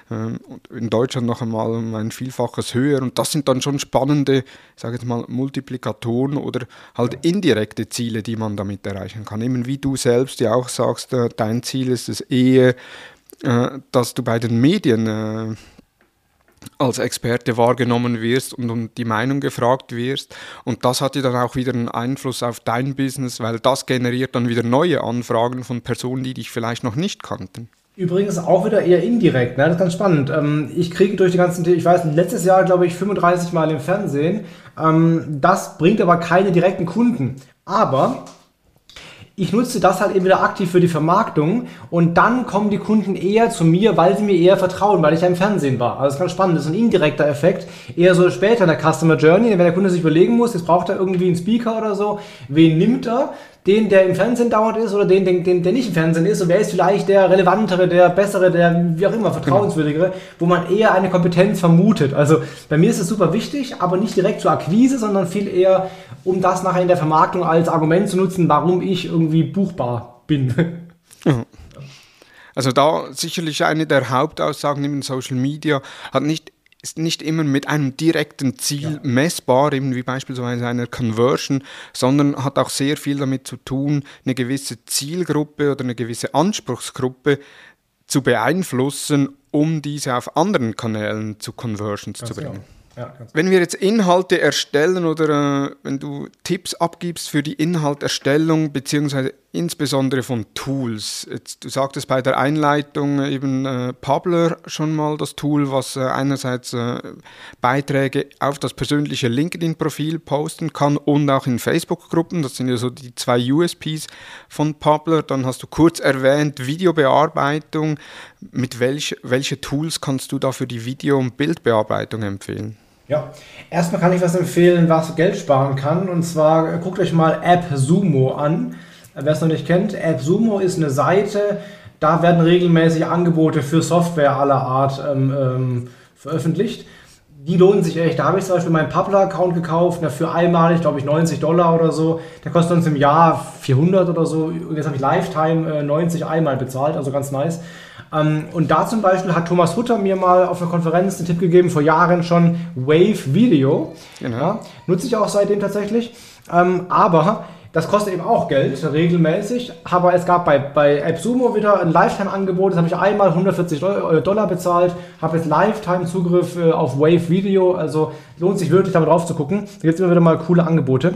Äh, in Deutschland noch einmal um ein Vielfaches höher. Und das sind dann schon spannende, sage jetzt mal, Multiplikatoren oder halt indirekte Ziele, die man damit erreichen kann. Eben wie du selbst ja auch sagst, äh, dein Ziel ist es eher, äh, dass du bei den Medien äh, als Experte wahrgenommen wirst und um die Meinung gefragt wirst. Und das hat ja dann auch wieder einen Einfluss auf dein Business, weil das generiert dann wieder neue Anfragen von Personen, die dich vielleicht noch nicht kannten. Übrigens auch wieder eher indirekt, ne? das ist ganz spannend. Ähm, ich kriege durch die ganzen, ich weiß, letztes Jahr glaube ich 35 Mal im Fernsehen. Ähm, das bringt aber keine direkten Kunden. Aber ich nutze das halt eben wieder aktiv für die Vermarktung und dann kommen die Kunden eher zu mir, weil sie mir eher vertrauen, weil ich ja im Fernsehen war. Also das ist ganz spannend, das ist ein indirekter Effekt, eher so später in der Customer Journey, wenn der Kunde sich überlegen muss, jetzt braucht er irgendwie einen Speaker oder so, wen nimmt er? den, der im Fernsehen dauernd ist oder den, den, den, der nicht im Fernsehen ist und wer ist vielleicht der relevantere, der bessere, der wie auch immer vertrauenswürdigere, genau. wo man eher eine Kompetenz vermutet. Also bei mir ist es super wichtig, aber nicht direkt zur Akquise, sondern viel eher, um das nachher in der Vermarktung als Argument zu nutzen, warum ich irgendwie buchbar bin. Also da sicherlich eine der Hauptaussagen in Social Media hat nicht ist nicht immer mit einem direkten Ziel ja. messbar, eben wie beispielsweise einer Conversion, sondern hat auch sehr viel damit zu tun, eine gewisse Zielgruppe oder eine gewisse Anspruchsgruppe zu beeinflussen, um diese auf anderen Kanälen zu Conversions Ganz zu bringen. Genau. Ja, wenn wir jetzt Inhalte erstellen oder äh, wenn du Tipps abgibst für die Inhalterstellung beziehungsweise insbesondere von Tools, jetzt, du sagtest bei der Einleitung eben äh, Publer schon mal das Tool, was äh, einerseits äh, Beiträge auf das persönliche LinkedIn-Profil posten kann und auch in Facebook-Gruppen, das sind ja so die zwei USPs von Publer. Dann hast du kurz erwähnt Videobearbeitung. Mit welch, welche Tools kannst du da für die Video- und Bildbearbeitung empfehlen? Ja, erstmal kann ich was empfehlen, was Geld sparen kann. Und zwar guckt euch mal AppSumo an. Wer es noch nicht kennt, AppSumo ist eine Seite, da werden regelmäßig Angebote für Software aller Art ähm, ähm, veröffentlicht. Die lohnen sich echt. Da habe ich zum Beispiel meinen Publer-Account gekauft, dafür einmalig, glaube ich, 90 Dollar oder so. Der kostet uns im Jahr 400 oder so. Jetzt habe ich Lifetime äh, 90 einmal bezahlt, also ganz nice. Ähm, und da zum Beispiel hat Thomas Hutter mir mal auf einer Konferenz einen Tipp gegeben, vor Jahren schon, Wave Video. Genau. Ja, nutze ich auch seitdem tatsächlich. Ähm, aber das kostet eben auch Geld, regelmäßig. Aber es gab bei, bei AppSumo wieder ein Lifetime-Angebot. Das habe ich einmal 140 äh, Dollar bezahlt. Habe jetzt Lifetime-Zugriff äh, auf Wave Video. Also lohnt sich wirklich, damit drauf zu gucken. Da gibt es immer wieder mal coole Angebote.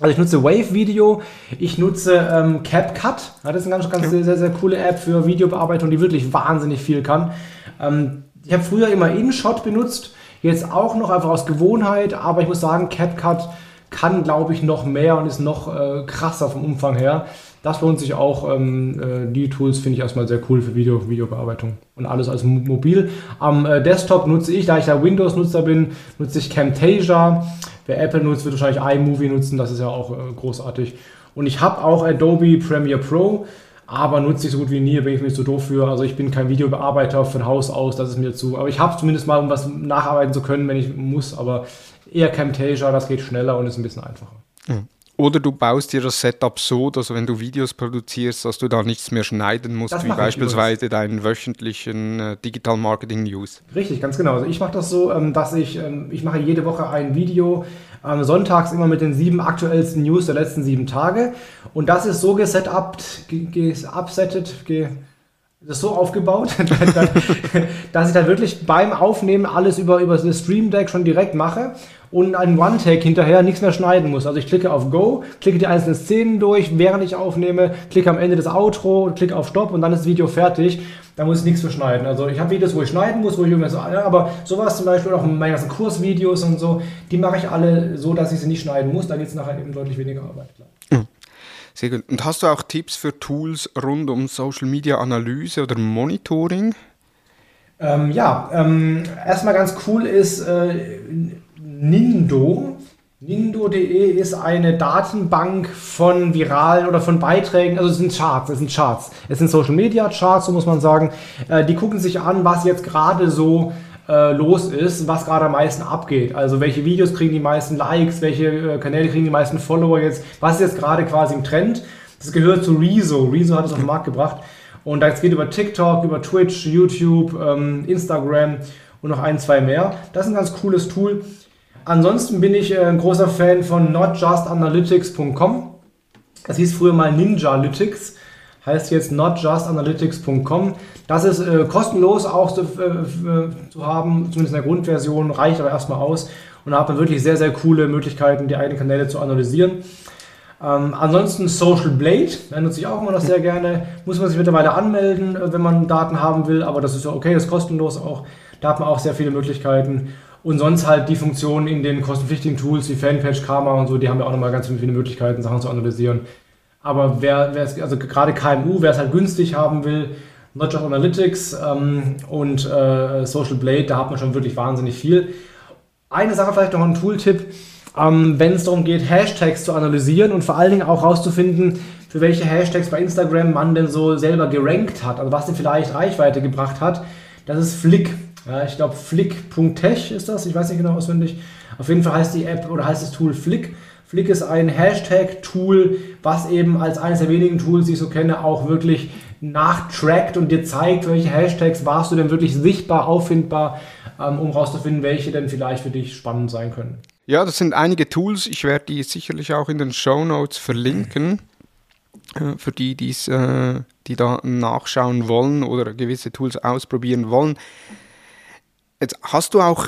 Also ich nutze Wave Video, ich nutze ähm, CapCut. Ja, das ist eine ganz, ganz sehr, sehr, sehr coole App für Videobearbeitung, die wirklich wahnsinnig viel kann. Ähm, ich habe früher immer InShot benutzt, jetzt auch noch einfach aus Gewohnheit, aber ich muss sagen, CapCut kann, glaube ich, noch mehr und ist noch äh, krasser vom Umfang her. Das lohnt sich auch. Ähm, äh, die Tools finde ich erstmal sehr cool für Video, Videobearbeitung und alles als mobil. Am äh, Desktop nutze ich, da ich ja Windows-Nutzer bin, nutze ich Camtasia. Wer Apple nutzt, wird wahrscheinlich iMovie nutzen, das ist ja auch äh, großartig. Und ich habe auch Adobe Premiere Pro, aber nutze ich so gut wie nie, bin ich mir zu doof für. Also ich bin kein Videobearbeiter von Haus aus, das ist mir zu. Aber ich habe zumindest mal, um was nacharbeiten zu können, wenn ich muss, aber eher Camtasia, das geht schneller und ist ein bisschen einfacher. Mhm. Oder du baust dir das Setup so, dass wenn du Videos produzierst, dass du da nichts mehr schneiden musst, das wie beispielsweise deinen wöchentlichen äh, Digital Marketing News. Richtig, ganz genau. Also ich mache das so, ähm, dass ich, ähm, ich mache jede Woche ein Video, ähm, sonntags immer mit den sieben aktuellsten News der letzten sieben Tage. Und das ist so gesetupt, geupsettet, ge, das so aufgebaut, dass ich dann wirklich beim Aufnehmen alles über, über das Stream Deck schon direkt mache und einen One-Take hinterher nichts mehr schneiden muss. Also ich klicke auf Go, klicke die einzelnen Szenen durch, während ich aufnehme, klicke am Ende das Outro, klicke auf Stop und dann ist das Video fertig. Da muss ich nichts mehr schneiden. Also ich habe Videos, wo ich schneiden muss, wo ich irgendwas, aber sowas zum Beispiel auch meine ganzen Kursvideos und so, die mache ich alle so, dass ich sie nicht schneiden muss. Da geht es nachher eben deutlich weniger Arbeit. Klar. Sehr gut. Und hast du auch Tipps für Tools rund um Social Media Analyse oder Monitoring? Ähm, ja, ähm, erstmal ganz cool ist, äh, Nindo. Nindo.de ist eine Datenbank von viralen oder von Beiträgen, also es sind Charts, es sind Charts. Es sind Social Media Charts, so muss man sagen. Äh, die gucken sich an, was jetzt gerade so äh, los ist, was gerade am meisten abgeht. Also welche Videos kriegen die meisten Likes, welche äh, Kanäle kriegen die meisten Follower jetzt, was ist jetzt gerade quasi im Trend. Das gehört zu Rezo. Rezo hat es auf den Markt gebracht. Und das geht über TikTok, über Twitch, YouTube, ähm, Instagram und noch ein, zwei mehr. Das ist ein ganz cooles Tool. Ansonsten bin ich äh, ein großer Fan von notjustanalytics.com. Das hieß früher mal Ninjalytics, heißt jetzt notjustanalytics.com. Das ist äh, kostenlos auch zu, äh, zu, haben, zumindest in der Grundversion, reicht aber erstmal aus und da hat man wirklich sehr, sehr coole Möglichkeiten, die eigenen Kanäle zu analysieren. Ähm, ansonsten Social Blade, da nutze ich auch immer noch sehr gerne. Muss man sich mittlerweile anmelden, äh, wenn man Daten haben will, aber das ist ja okay, das ist kostenlos auch. Da hat man auch sehr viele Möglichkeiten. Und sonst halt die Funktionen in den kostenpflichtigen Tools wie Fanpage, Karma und so, die haben ja auch nochmal ganz viele Möglichkeiten, Sachen zu analysieren. Aber wer, wer es, also gerade KMU, wer es halt günstig haben will, Notch Analytics ähm, und äh, Social Blade, da hat man schon wirklich wahnsinnig viel. Eine Sache vielleicht noch ein Tooltip, ähm, wenn es darum geht, Hashtags zu analysieren und vor allen Dingen auch herauszufinden, für welche Hashtags bei Instagram man denn so selber gerankt hat, also was denn vielleicht Reichweite gebracht hat, das ist Flick. Ja, ich glaube, flick.tech ist das, ich weiß nicht genau auswendig. Auf jeden Fall heißt die App oder heißt das Tool Flick. Flick ist ein Hashtag-Tool, was eben als eines der wenigen Tools, die ich so kenne, auch wirklich nachtrackt und dir zeigt, welche Hashtags warst du denn wirklich sichtbar, auffindbar, ähm, um herauszufinden, welche denn vielleicht für dich spannend sein können. Ja, das sind einige Tools. Ich werde die sicherlich auch in den Show Notes verlinken. Äh, für die, die's, äh, die da nachschauen wollen oder gewisse Tools ausprobieren wollen. Jetzt hast du auch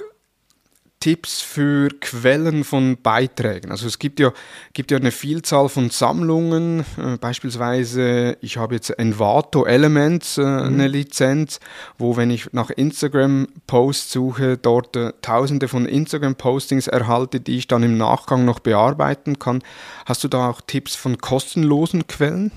Tipps für Quellen von Beiträgen. Also es gibt ja, gibt ja eine Vielzahl von Sammlungen, äh, beispielsweise ich habe jetzt Envato Elements, äh, mhm. eine Lizenz, wo wenn ich nach Instagram-Posts suche, dort äh, tausende von Instagram-Postings erhalte, die ich dann im Nachgang noch bearbeiten kann. Hast du da auch Tipps von kostenlosen Quellen?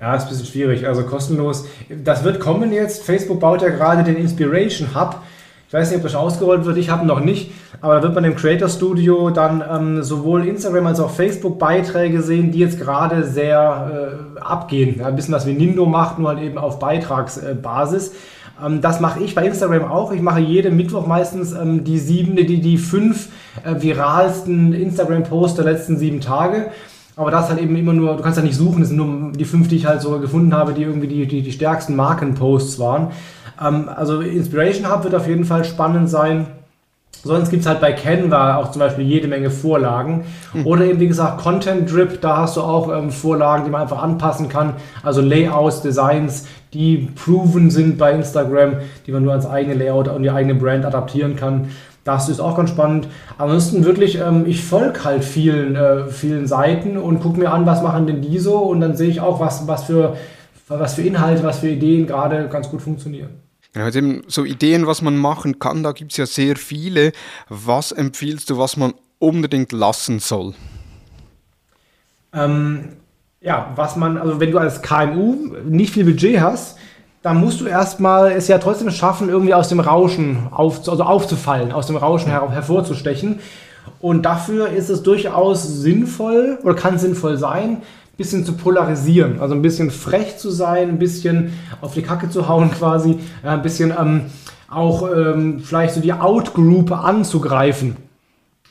Ja, ist ein bisschen schwierig. Also kostenlos, das wird kommen jetzt. Facebook baut ja gerade den Inspiration Hub ich weiß nicht, ob das schon ausgerollt wird, ich habe noch nicht, aber da wird man im Creator Studio dann ähm, sowohl Instagram als auch Facebook Beiträge sehen, die jetzt gerade sehr äh, abgehen. Ja, ein bisschen was wie Nindo macht, nur halt eben auf Beitragsbasis. Ähm, das mache ich bei Instagram auch. Ich mache jeden Mittwoch meistens ähm, die sieben, die, die fünf äh, viralsten Instagram-Posts der letzten sieben Tage. Aber das halt eben immer nur, du kannst ja nicht suchen, das sind nur die fünf, die ich halt so gefunden habe, die irgendwie die, die, die stärksten Markenposts waren. Ähm, also Inspiration Hub wird auf jeden Fall spannend sein. Sonst gibt es halt bei Canva auch zum Beispiel jede Menge Vorlagen. Mhm. Oder eben, wie gesagt, Content Drip, da hast du auch ähm, Vorlagen, die man einfach anpassen kann. Also Layouts, Designs, die proven sind bei Instagram, die man nur als eigene Layout und die eigene Brand adaptieren kann. Das ist auch ganz spannend. Ansonsten wirklich, ähm, ich folge halt vielen, äh, vielen Seiten und gucke mir an, was machen denn die so und dann sehe ich auch, was, was, für, was für Inhalte, was für Ideen gerade ganz gut funktionieren. Also eben so Ideen, was man machen kann, da gibt es ja sehr viele. Was empfiehlst du, was man unbedingt lassen soll? Ähm, ja, was man, also wenn du als KMU nicht viel Budget hast, dann musst du erstmal es ja trotzdem schaffen, irgendwie aus dem Rauschen auf, also aufzufallen, aus dem Rauschen her, hervorzustechen. Und dafür ist es durchaus sinnvoll oder kann sinnvoll sein, bisschen zu polarisieren, also ein bisschen frech zu sein, ein bisschen auf die Kacke zu hauen quasi, ein bisschen ähm, auch ähm, vielleicht so die Outgroup anzugreifen.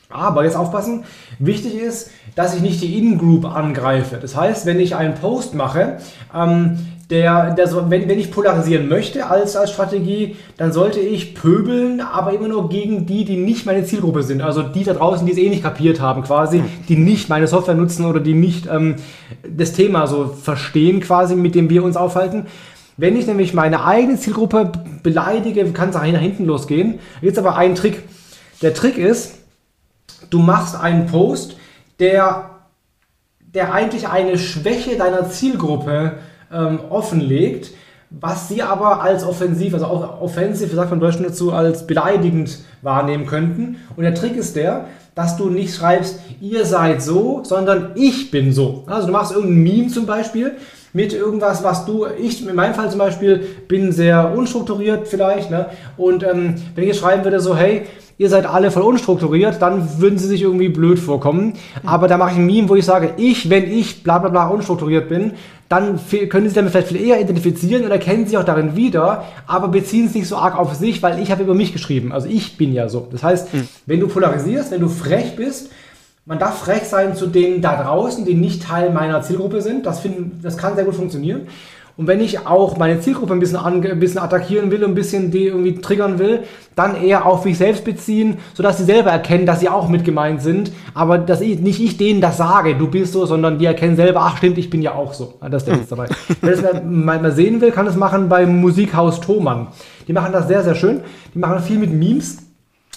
Aber jetzt aufpassen, wichtig ist, dass ich nicht die In-Group angreife. Das heißt, wenn ich einen Post mache, ähm, der, der so, wenn, wenn ich polarisieren möchte als, als Strategie, dann sollte ich pöbeln, aber immer nur gegen die, die nicht meine Zielgruppe sind. Also die da draußen, die es eh nicht kapiert haben, quasi, die nicht meine Software nutzen oder die nicht ähm, das Thema so verstehen, quasi, mit dem wir uns aufhalten. Wenn ich nämlich meine eigene Zielgruppe beleidige, kann es nach hinten losgehen. Jetzt aber ein Trick. Der Trick ist, du machst einen Post, der, der eigentlich eine Schwäche deiner Zielgruppe ähm, offenlegt, was sie aber als offensiv, also offensiv, sagt man in Deutschland dazu, als beleidigend wahrnehmen könnten. Und der Trick ist der, dass du nicht schreibst, ihr seid so, sondern ich bin so. Also du machst irgendein Meme zum Beispiel mit irgendwas, was du, ich in meinem Fall zum Beispiel bin sehr unstrukturiert vielleicht, ne? und ähm, wenn ich jetzt schreiben würde so, hey, ihr seid alle voll unstrukturiert, dann würden sie sich irgendwie blöd vorkommen. Aber da mache ich ein Meme, wo ich sage, ich, wenn ich bla bla bla unstrukturiert bin, dann können sie sich damit vielleicht viel eher identifizieren und erkennen sich auch darin wieder, aber beziehen es nicht so arg auf sich, weil ich habe über mich geschrieben. Also ich bin ja so. Das heißt, mhm. wenn du polarisierst, wenn du frech bist, man darf frech sein zu denen da draußen, die nicht Teil meiner Zielgruppe sind. Das, find, das kann sehr gut funktionieren. Und wenn ich auch meine Zielgruppe ein bisschen, ein bisschen attackieren will, ein bisschen die irgendwie triggern will, dann eher auf mich selbst beziehen, sodass sie selber erkennen, dass sie auch mit gemeint sind, aber dass ich, nicht ich denen das sage, du bist so, sondern die erkennen selber, ach stimmt, ich bin ja auch so. Das ist der Witz dabei. Wer das mal, mal sehen will, kann es machen beim Musikhaus Thomann. Die machen das sehr, sehr schön. Die machen viel mit Memes.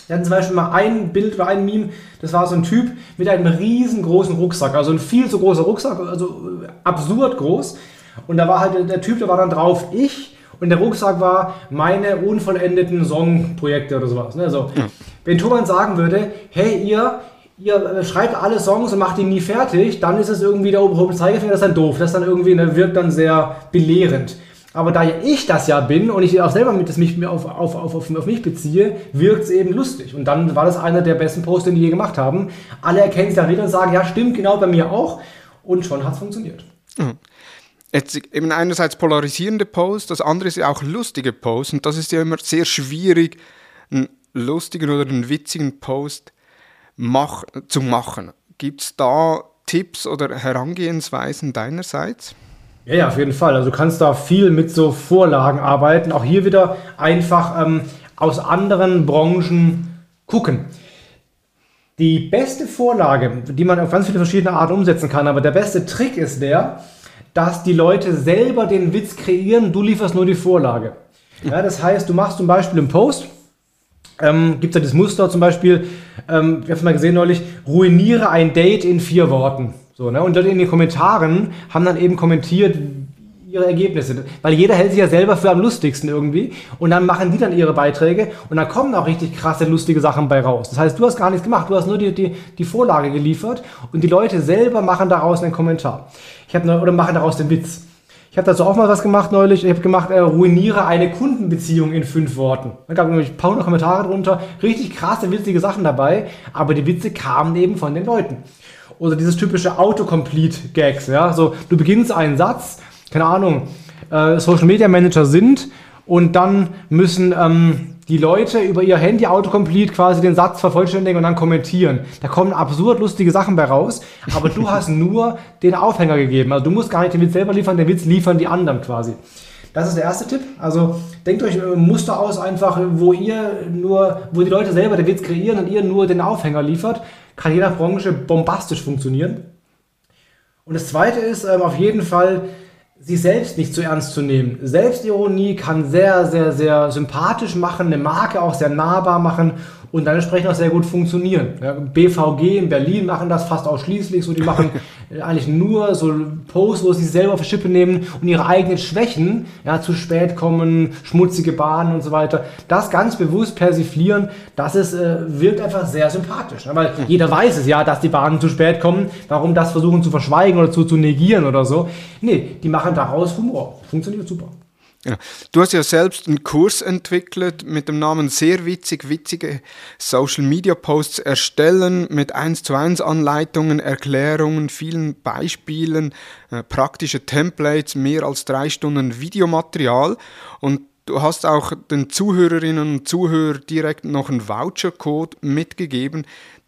Wir hatten zum Beispiel mal ein Bild oder ein Meme, das war so ein Typ mit einem riesengroßen Rucksack, also ein viel zu großer Rucksack, also absurd groß. Und da war halt der Typ, der war dann drauf, ich. Und der Rucksack war meine unvollendeten Songprojekte oder sowas. Ne? Also, ja. Wenn Thomas sagen würde, hey ihr, ihr schreibt alle Songs und macht die nie fertig, dann ist es irgendwie der obere Zeigefinger, das ist dann doof. Das dann irgendwie, ne, wirkt dann sehr belehrend. Aber da ich das ja bin und ich auch selber mit das mich auf, auf, auf, auf, auf mich beziehe, wirkt es eben lustig. Und dann war das einer der besten Posts, den die je gemacht haben. Alle erkennen es dann wieder und sagen, ja, stimmt, genau bei mir auch. Und schon hat es funktioniert. Mhm jetzt eben einerseits polarisierende Posts, das andere ist ja auch lustige Posts und das ist ja immer sehr schwierig, einen lustigen oder einen witzigen Post mach, zu machen. Gibt es da Tipps oder Herangehensweisen deinerseits? Ja, ja, auf jeden Fall. Also du kannst da viel mit so Vorlagen arbeiten. Auch hier wieder einfach ähm, aus anderen Branchen gucken. Die beste Vorlage, die man auf ganz viele verschiedene Arten umsetzen kann, aber der beste Trick ist der, dass die Leute selber den Witz kreieren, du lieferst nur die Vorlage. Ja, das heißt, du machst zum Beispiel einen Post, ähm, gibt es ja das Muster zum Beispiel, ähm, ich habe mal gesehen neulich, ruiniere ein Date in vier Worten. So, ne? Und dort in den Kommentaren haben dann eben kommentiert, ihre Ergebnisse. Weil jeder hält sich ja selber für am lustigsten irgendwie. Und dann machen die dann ihre Beiträge und dann kommen auch richtig krasse, lustige Sachen bei raus. Das heißt, du hast gar nichts gemacht, du hast nur die, die, die Vorlage geliefert und die Leute selber machen daraus einen Kommentar. Ich habe oder machen daraus den Witz. Ich habe dazu auch mal was gemacht neulich. Ich habe gemacht, äh, ruiniere eine Kundenbeziehung in fünf Worten. Da gab es ein paar hundert Kommentare drunter. Richtig krasse, witzige Sachen dabei. Aber die Witze kamen eben von den Leuten. Oder dieses typische Autocomplete-Gags. Ja? So, du beginnst einen Satz keine Ahnung, äh, Social Media Manager sind und dann müssen ähm, die Leute über ihr Handy Autocomplete quasi den Satz vervollständigen und dann kommentieren. Da kommen absurd lustige Sachen bei raus, aber du hast nur den Aufhänger gegeben. Also du musst gar nicht den Witz selber liefern, den Witz liefern die anderen quasi. Das ist der erste Tipp. Also denkt euch ein Muster aus, einfach, wo ihr nur, wo die Leute selber den Witz kreieren und ihr nur den Aufhänger liefert. Kann je nach Branche bombastisch funktionieren. Und das zweite ist ähm, auf jeden Fall, sich selbst nicht zu ernst zu nehmen. Selbstironie kann sehr, sehr, sehr sympathisch machen, eine Marke auch sehr nahbar machen und dann entsprechend auch sehr gut funktionieren. Ja, BVG in Berlin machen das fast ausschließlich so, die machen eigentlich nur so sie sich selber auf die Schippe nehmen und ihre eigenen Schwächen, ja, zu spät kommen, schmutzige Bahnen und so weiter, das ganz bewusst persiflieren, das ist, äh, wirkt einfach sehr sympathisch. Ne? Weil jeder weiß es ja, dass die Bahnen zu spät kommen, warum das versuchen zu verschweigen oder zu, zu negieren oder so. Nee, die machen daraus Humor. Funktioniert super. Ja. Du hast ja selbst einen Kurs entwickelt mit dem Namen Sehr witzig, witzige Social Media Posts erstellen mit 1 zu 1 Anleitungen, Erklärungen, vielen Beispielen, äh, praktische Templates, mehr als drei Stunden Videomaterial. Und Du hast auch den Zuhörerinnen und Zuhörern direkt noch einen Vouchercode mitgegeben,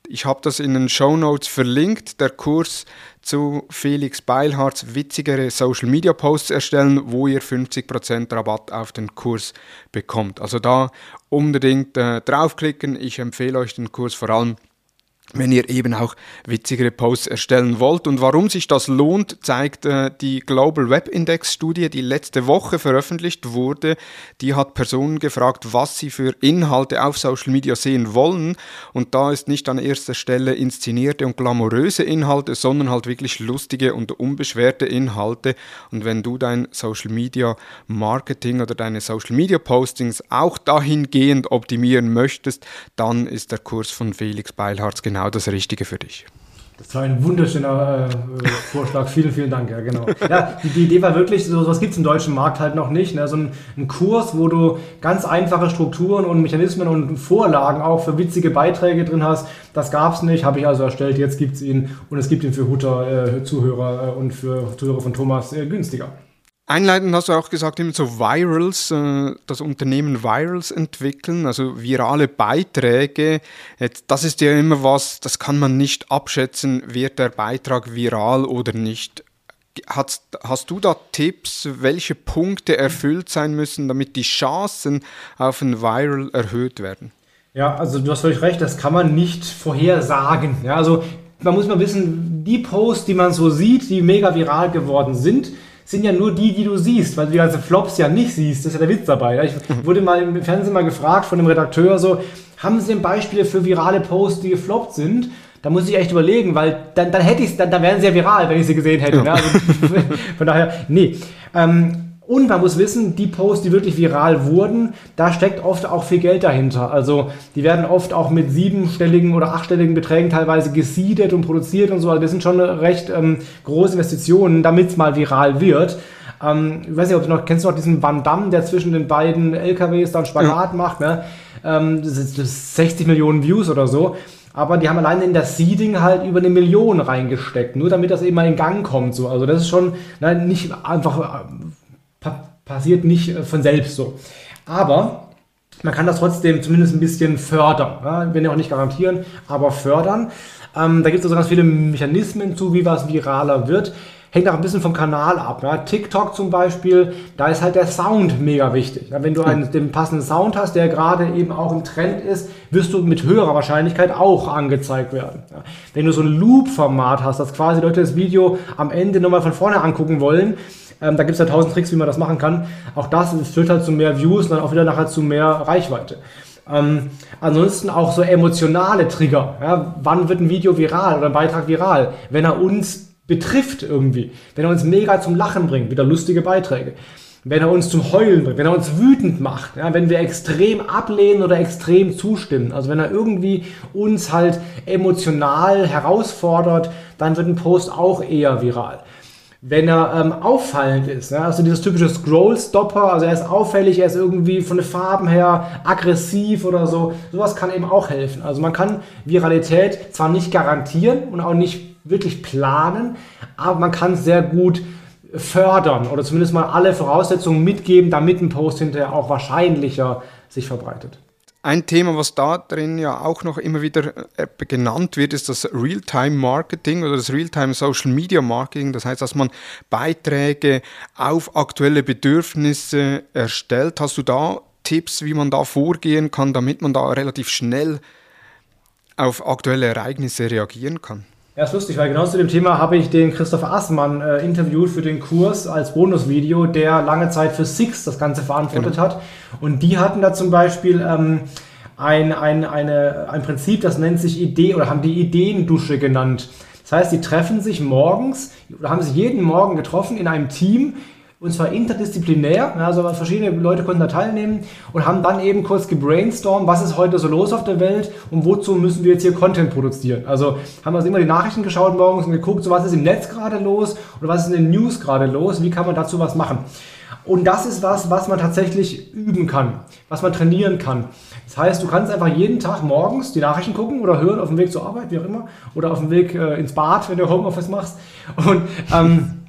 ich habe das in den Show Notes verlinkt, der Kurs zu Felix Beilhards witzigere Social Media Posts erstellen, wo ihr 50% Rabatt auf den Kurs bekommt. Also da unbedingt äh, draufklicken. Ich empfehle euch den Kurs vor allem wenn ihr eben auch witzigere Posts erstellen wollt. Und warum sich das lohnt, zeigt äh, die Global Web Index Studie, die letzte Woche veröffentlicht wurde. Die hat Personen gefragt, was sie für Inhalte auf Social Media sehen wollen. Und da ist nicht an erster Stelle inszenierte und glamouröse Inhalte, sondern halt wirklich lustige und unbeschwerte Inhalte. Und wenn du dein Social Media Marketing oder deine Social Media Postings auch dahingehend optimieren möchtest, dann ist der Kurs von Felix Beilharz genau genau das Richtige für dich. Das war ein wunderschöner äh, Vorschlag. vielen, vielen Dank. Ja, genau. Ja, die, die Idee war wirklich, so was gibt es im deutschen Markt halt noch nicht. Ne? So ein, ein, Kurs, wo du ganz einfache Strukturen und Mechanismen und Vorlagen auch für witzige Beiträge drin hast. Das gab es nicht, habe ich also erstellt. Jetzt gibt es ihn und es gibt ihn für Hutter-Zuhörer äh, und für Zuhörer von Thomas äh, günstiger. Einleitend hast du auch gesagt, eben so Virals, äh, das Unternehmen Virals entwickeln, also virale Beiträge. Das ist ja immer was, das kann man nicht abschätzen, wird der Beitrag viral oder nicht. Hast, hast du da Tipps, welche Punkte erfüllt sein müssen, damit die Chancen auf ein Viral erhöht werden? Ja, also du hast völlig recht, das kann man nicht vorhersagen. Ja, also man muss mal wissen, die Posts, die man so sieht, die mega viral geworden sind, sind ja nur die, die du siehst, weil du die ganzen Flops ja nicht siehst. Das ist ja der Witz dabei. Ich wurde mal im Fernsehen mal gefragt von dem Redakteur so, haben Sie denn Beispiele für virale Posts, die gefloppt sind? Da muss ich echt überlegen, weil dann, dann hätte ich dann, dann wären sie ja viral, wenn ich sie gesehen hätte. Ne? Also, von daher, nee. Ähm, und man muss wissen, die Posts, die wirklich viral wurden, da steckt oft auch viel Geld dahinter. Also die werden oft auch mit siebenstelligen oder achtstelligen Beträgen teilweise gesiedet und produziert und so. Also das sind schon recht ähm, große Investitionen, damit es mal viral wird. Ähm, ich weiß nicht, ob du noch, kennst du noch diesen Van Damme, der zwischen den beiden LKWs dann Spagat ja. macht, ne? Ähm, das, ist, das ist 60 Millionen Views oder so. Aber die haben alleine in das Seeding halt über eine Million reingesteckt, nur damit das eben mal in Gang kommt. So. Also das ist schon na, nicht einfach passiert nicht äh, von selbst so. Aber man kann das trotzdem zumindest ein bisschen fördern. Ja? Wenn ja auch nicht garantieren, aber fördern. Ähm, da gibt es also ganz viele Mechanismen zu, wie was viraler wird. hängt auch ein bisschen vom Kanal ab. Ja. TikTok zum Beispiel, da ist halt der Sound mega wichtig. Ja, wenn du einen, den passenden Sound hast, der gerade eben auch im Trend ist, wirst du mit höherer Wahrscheinlichkeit auch angezeigt werden. Wenn du so ein Loop-Format hast, dass quasi Leute das Video am Ende nochmal von vorne angucken wollen, ähm, da gibt es ja tausend Tricks, wie man das machen kann. Auch das führt halt zu mehr Views und dann auch wieder nachher zu mehr Reichweite. Ähm, ansonsten auch so emotionale Trigger. Ja? Wann wird ein Video viral oder ein Beitrag viral? Wenn er uns betrifft irgendwie. Wenn er uns mega zum Lachen bringt, wieder lustige Beiträge. Wenn er uns zum Heulen bringt, wenn er uns wütend macht, ja, wenn wir extrem ablehnen oder extrem zustimmen, also wenn er irgendwie uns halt emotional herausfordert, dann wird ein Post auch eher viral wenn er ähm, auffallend ist. Ja? Also dieses typische Scroll-Stopper, also er ist auffällig, er ist irgendwie von den Farben her aggressiv oder so. Sowas kann eben auch helfen. Also man kann Viralität zwar nicht garantieren und auch nicht wirklich planen, aber man kann sehr gut fördern oder zumindest mal alle Voraussetzungen mitgeben, damit ein Post hinterher auch wahrscheinlicher sich verbreitet. Ein Thema, was da drin ja auch noch immer wieder äh, genannt wird, ist das Realtime-Marketing oder das Realtime-Social-Media-Marketing. Das heißt, dass man Beiträge auf aktuelle Bedürfnisse erstellt. Hast du da Tipps, wie man da vorgehen kann, damit man da relativ schnell auf aktuelle Ereignisse reagieren kann? Ja, ist lustig, weil genau zu dem Thema habe ich den Christopher Assmann äh, interviewt für den Kurs als Bonusvideo, der lange Zeit für Six das Ganze verantwortet genau. hat. Und die hatten da zum Beispiel ähm, ein, ein, eine, ein Prinzip, das nennt sich Idee oder haben die Ideendusche genannt. Das heißt, die treffen sich morgens oder haben sich jeden Morgen getroffen in einem Team, und zwar interdisziplinär, also verschiedene Leute konnten da teilnehmen und haben dann eben kurz gebrainstormt, was ist heute so los auf der Welt und wozu müssen wir jetzt hier Content produzieren. Also haben wir uns immer die Nachrichten geschaut morgens und geguckt, so was ist im Netz gerade los oder was ist in den News gerade los, wie kann man dazu was machen. Und das ist was, was man tatsächlich üben kann, was man trainieren kann. Das heißt, du kannst einfach jeden Tag morgens die Nachrichten gucken oder hören auf dem Weg zur Arbeit, wie auch immer, oder auf dem Weg äh, ins Bad, wenn du Homeoffice machst. Und ähm,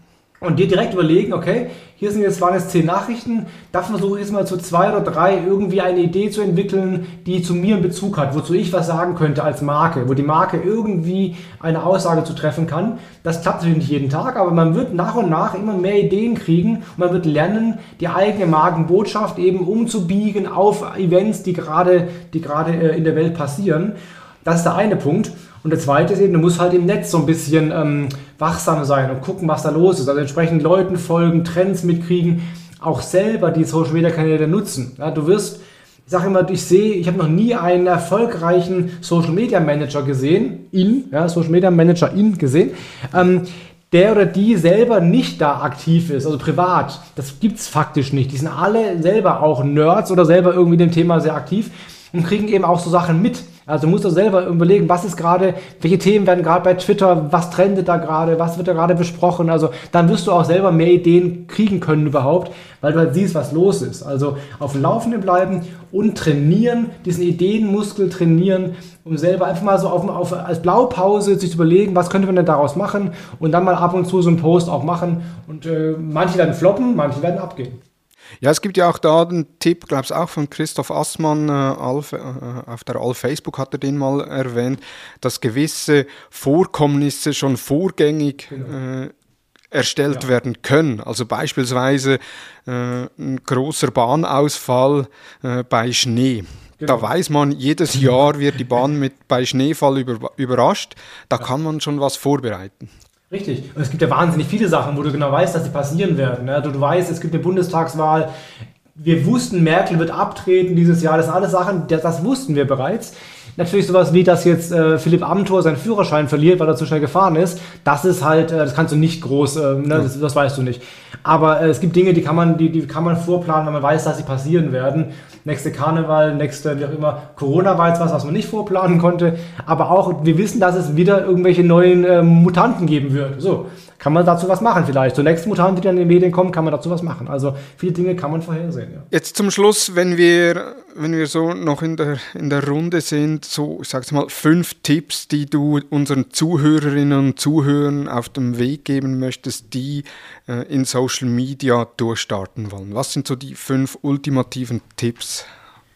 und dir direkt überlegen, okay, hier sind jetzt, waren jetzt zehn Nachrichten, da versuche ich jetzt mal zu zwei oder drei irgendwie eine Idee zu entwickeln, die zu mir einen Bezug hat, wozu ich was sagen könnte als Marke, wo die Marke irgendwie eine Aussage zu treffen kann. Das klappt natürlich nicht jeden Tag, aber man wird nach und nach immer mehr Ideen kriegen und man wird lernen, die eigene Markenbotschaft eben umzubiegen auf Events, die gerade, die gerade äh, in der Welt passieren. Das ist der eine Punkt. Und der zweite ist eben, du musst halt im Netz so ein bisschen ähm, wachsam sein und gucken, was da los ist. Also entsprechend Leuten folgen, Trends mitkriegen, auch selber die Social Media Kanäle nutzen. Ja, du wirst, ich sage immer, ich sehe, ich habe noch nie einen erfolgreichen Social Media Manager gesehen, in, ja, Social Media Manager in gesehen, ähm, der oder die selber nicht da aktiv ist, also privat. Das gibt es faktisch nicht. Die sind alle selber auch Nerds oder selber irgendwie dem Thema sehr aktiv und kriegen eben auch so Sachen mit. Also musst du selber überlegen, was ist gerade, welche Themen werden gerade bei Twitter, was trendet da gerade, was wird da gerade besprochen. Also dann wirst du auch selber mehr Ideen kriegen können überhaupt, weil du halt siehst, was los ist. Also auf dem Laufenden bleiben und trainieren, diesen Ideenmuskel trainieren, um selber einfach mal so auf, auf, als Blaupause sich zu überlegen, was könnte man denn daraus machen und dann mal ab und zu so einen Post auch machen. Und äh, manche werden floppen, manche werden abgehen. Ja, es gibt ja auch da einen Tipp, glaube ich, auch von Christoph Assmann äh, Alf, äh, auf der All Facebook hat er den mal erwähnt, dass gewisse Vorkommnisse schon vorgängig genau. äh, erstellt ja. werden können. Also beispielsweise äh, ein großer Bahnausfall äh, bei Schnee. Genau. Da weiß man, jedes Jahr wird die Bahn mit, bei Schneefall über, überrascht. Da ja. kann man schon was vorbereiten. Richtig. Und es gibt ja wahnsinnig viele Sachen, wo du genau weißt, dass sie passieren werden. Ne? Du, du weißt, es gibt eine Bundestagswahl. Wir wussten, Merkel wird abtreten dieses Jahr. Das sind alles Sachen, das, das wussten wir bereits. Natürlich sowas wie, dass jetzt äh, Philipp Amthor seinen Führerschein verliert, weil er zu schnell gefahren ist. Das ist halt, äh, das kannst du nicht groß, äh, ne? das, das, weißt du nicht. Aber äh, es gibt Dinge, die kann man, die, die kann man vorplanen, weil man weiß, dass sie passieren werden. Nächste Karneval, nächste, wie auch immer. Corona war jetzt was, was man nicht vorplanen konnte. Aber auch, wir wissen, dass es wieder irgendwelche neuen äh, Mutanten geben wird. So kann man dazu was machen vielleicht. Zur nächsten Mutant, die dann in den Medien kommen, kann man dazu was machen. Also viele Dinge kann man vorhersehen. Ja. Jetzt zum Schluss, wenn wir, wenn wir so noch in der, in der Runde sind, so, ich sag's mal, fünf Tipps, die du unseren Zuhörerinnen und Zuhörern auf dem Weg geben möchtest, die äh, in Social Media durchstarten wollen. Was sind so die fünf ultimativen Tipps?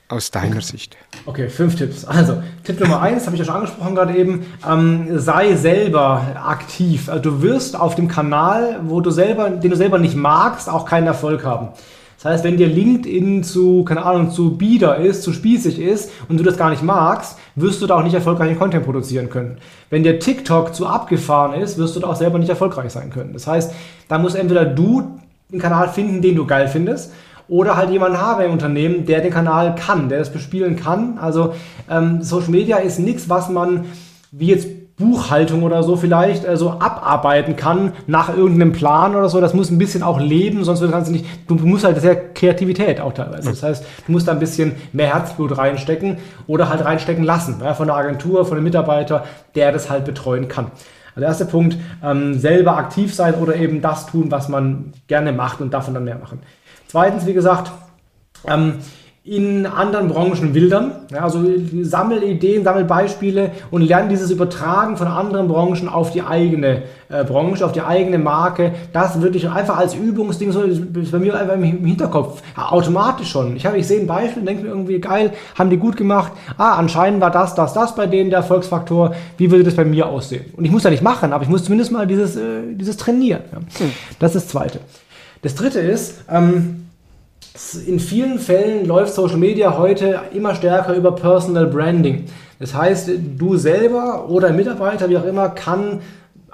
Aus deiner Sicht? Okay, fünf Tipps. Also, Tipp Nummer eins, habe ich ja schon angesprochen gerade eben, ähm, sei selber aktiv. Also, du wirst auf dem Kanal, wo du selber, den du selber nicht magst, auch keinen Erfolg haben. Das heißt, wenn dir LinkedIn zu, keine Ahnung, zu bieder ist, zu spießig ist und du das gar nicht magst, wirst du da auch nicht erfolgreichen Content produzieren können. Wenn dir TikTok zu abgefahren ist, wirst du da auch selber nicht erfolgreich sein können. Das heißt, da muss entweder du einen Kanal finden, den du geil findest, oder halt jemanden haben im Unternehmen, der den Kanal kann, der das bespielen kann. Also ähm, Social Media ist nichts, was man wie jetzt Buchhaltung oder so vielleicht äh, so abarbeiten kann nach irgendeinem Plan oder so. Das muss ein bisschen auch leben, sonst kannst du nicht. Du musst halt sehr Kreativität auch teilweise. Das heißt, du musst da ein bisschen mehr Herzblut reinstecken oder halt reinstecken lassen ja, von der Agentur, von dem Mitarbeiter, der das halt betreuen kann. Also der erste Punkt, ähm, selber aktiv sein oder eben das tun, was man gerne macht und davon dann mehr machen. Zweitens, wie gesagt, ähm, in anderen Branchen wildern. Ja, also sammel Ideen, sammel Beispiele und lerne dieses Übertragen von anderen Branchen auf die eigene äh, Branche, auf die eigene Marke. Das wirklich einfach als Übungsding, so ist bei mir einfach im Hinterkopf. Ja, automatisch schon. Ich, ich sehe ein Beispiel und denke mir irgendwie, geil, haben die gut gemacht. Ah, anscheinend war das, das, das bei denen der Erfolgsfaktor. Wie würde das bei mir aussehen? Und ich muss ja nicht machen, aber ich muss zumindest mal dieses, äh, dieses trainieren. Ja. Hm. Das ist das Zweite. Das dritte ist, ähm, in vielen Fällen läuft Social Media heute immer stärker über Personal Branding. Das heißt, du selber oder ein Mitarbeiter, wie auch immer, kann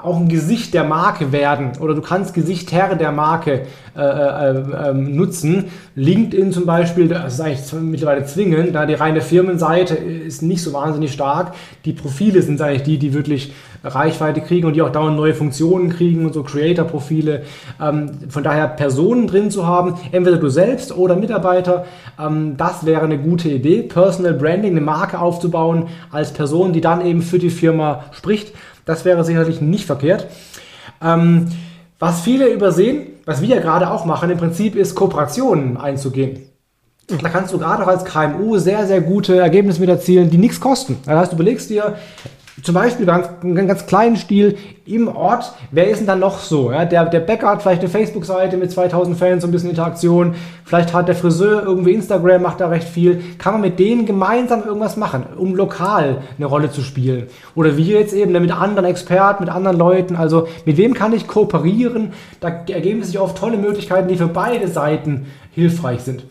auch ein Gesicht der Marke werden oder du kannst Gesicht Herr der Marke äh, äh, äh, nutzen. LinkedIn zum Beispiel, das ist eigentlich mittlerweile zwingend, da die reine Firmenseite ist nicht so wahnsinnig stark. Die Profile sind eigentlich die, die wirklich Reichweite kriegen und die auch dauernd neue Funktionen kriegen und so Creator-Profile. Ähm, von daher Personen drin zu haben, entweder du selbst oder Mitarbeiter, ähm, das wäre eine gute Idee. Personal Branding, eine Marke aufzubauen als Person, die dann eben für die Firma spricht. Das wäre sicherlich nicht verkehrt. Ähm, was viele übersehen, was wir ja gerade auch machen, im Prinzip ist Kooperationen einzugehen. Da kannst du gerade auch als KMU sehr, sehr gute Ergebnisse mit erzielen, die nichts kosten. Das heißt, du überlegst dir, zum Beispiel ganz, einen ganz kleinen Stil im Ort, wer ist denn dann noch so? Ja, der, der Bäcker hat vielleicht eine Facebook-Seite mit 2000 Fans, so ein bisschen Interaktion. Vielleicht hat der Friseur irgendwie Instagram, macht da recht viel. Kann man mit denen gemeinsam irgendwas machen, um lokal eine Rolle zu spielen? Oder wir jetzt eben mit anderen Experten, mit anderen Leuten. Also mit wem kann ich kooperieren? Da ergeben sich oft tolle Möglichkeiten, die für beide Seiten hilfreich sind.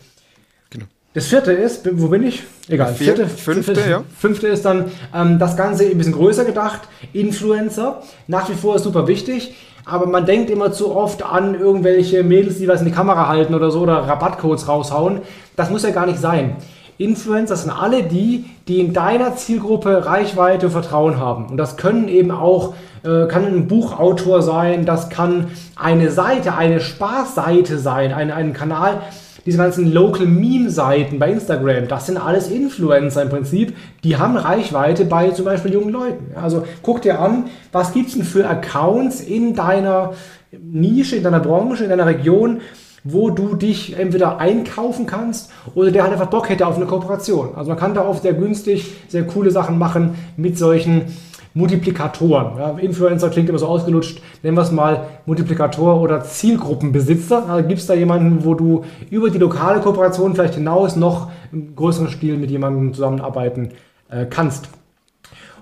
Das vierte ist, wo bin ich? Egal. Vier, vierte, fünfte, fünfte, ja. Fünfte ist dann ähm, das Ganze ein bisschen größer gedacht. Influencer. Nach wie vor ist super wichtig. Aber man denkt immer zu oft an irgendwelche Mädels, die was in die Kamera halten oder so oder Rabattcodes raushauen. Das muss ja gar nicht sein. Influencer sind alle die, die in deiner Zielgruppe Reichweite und Vertrauen haben. Und das können eben auch, äh, kann ein Buchautor sein, das kann eine Seite, eine Spaßseite sein, ein, ein Kanal, diese ganzen Local Meme-Seiten bei Instagram, das sind alles Influencer im Prinzip, die haben Reichweite bei zum Beispiel jungen Leuten. Also guck dir an, was gibt es denn für Accounts in deiner Nische, in deiner Branche, in deiner Region, wo du dich entweder einkaufen kannst oder der halt einfach Bock hätte auf eine Kooperation. Also man kann da oft sehr günstig sehr coole Sachen machen mit solchen Multiplikatoren. Ja, Influencer klingt immer so ausgelutscht. Nennen wir es mal Multiplikator oder Zielgruppenbesitzer. Also gibt es da jemanden, wo du über die lokale Kooperation vielleicht hinaus noch im größeren Stil mit jemandem zusammenarbeiten äh, kannst.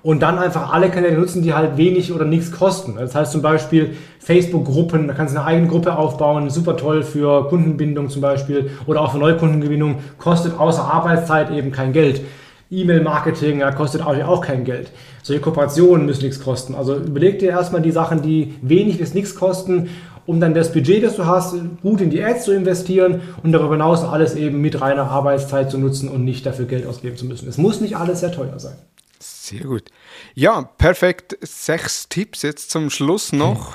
Und dann einfach alle Kanäle nutzen, die halt wenig oder nichts kosten. Das heißt zum Beispiel Facebook-Gruppen, da kannst du eine eigene Gruppe aufbauen, super toll für Kundenbindung zum Beispiel oder auch für Neukundengewinnung, kostet außer Arbeitszeit eben kein Geld. E-Mail-Marketing ja, kostet auch kein Geld. Solche Kooperationen müssen nichts kosten. Also überleg dir erstmal die Sachen, die wenig bis nichts kosten, um dann das Budget, das du hast, gut in die Ads zu investieren und darüber hinaus alles eben mit reiner Arbeitszeit zu nutzen und nicht dafür Geld ausgeben zu müssen. Es muss nicht alles sehr teuer sein. Sehr gut. Ja, perfekt. Sechs Tipps jetzt zum Schluss noch.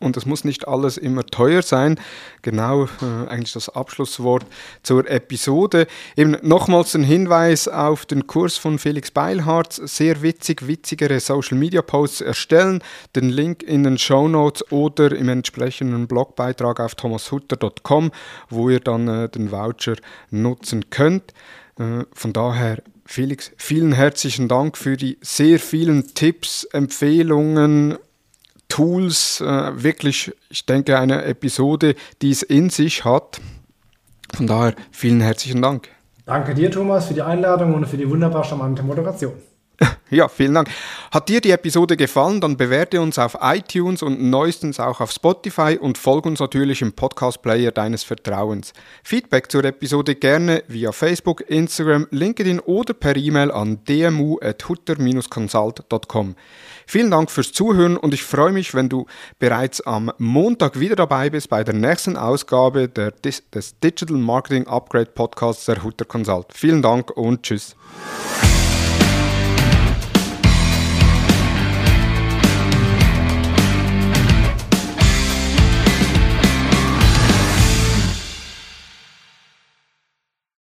Und es muss nicht alles immer teuer sein. Genau, äh, eigentlich das Abschlusswort zur Episode. Eben nochmals ein Hinweis auf den Kurs von Felix Beilhardt. Sehr witzig, witzigere Social Media Posts erstellen. Den Link in den Show Notes oder im entsprechenden Blogbeitrag auf thomashutter.com, wo ihr dann äh, den Voucher nutzen könnt. Äh, von daher Felix, vielen herzlichen Dank für die sehr vielen Tipps, Empfehlungen, Tools, äh, wirklich, ich denke, eine Episode, die es in sich hat. Von daher vielen herzlichen Dank. Danke dir, Thomas, für die Einladung und für die wunderbar charmante Moderation. Ja, vielen Dank. Hat dir die Episode gefallen, dann bewerte uns auf iTunes und neuestens auch auf Spotify und folge uns natürlich im Podcast-Player deines Vertrauens. Feedback zur Episode gerne via Facebook, Instagram, LinkedIn oder per E-Mail an dmu.hutter-consult.com. Vielen Dank fürs Zuhören und ich freue mich, wenn du bereits am Montag wieder dabei bist bei der nächsten Ausgabe des Digital Marketing Upgrade Podcasts der Hutter Consult. Vielen Dank und tschüss.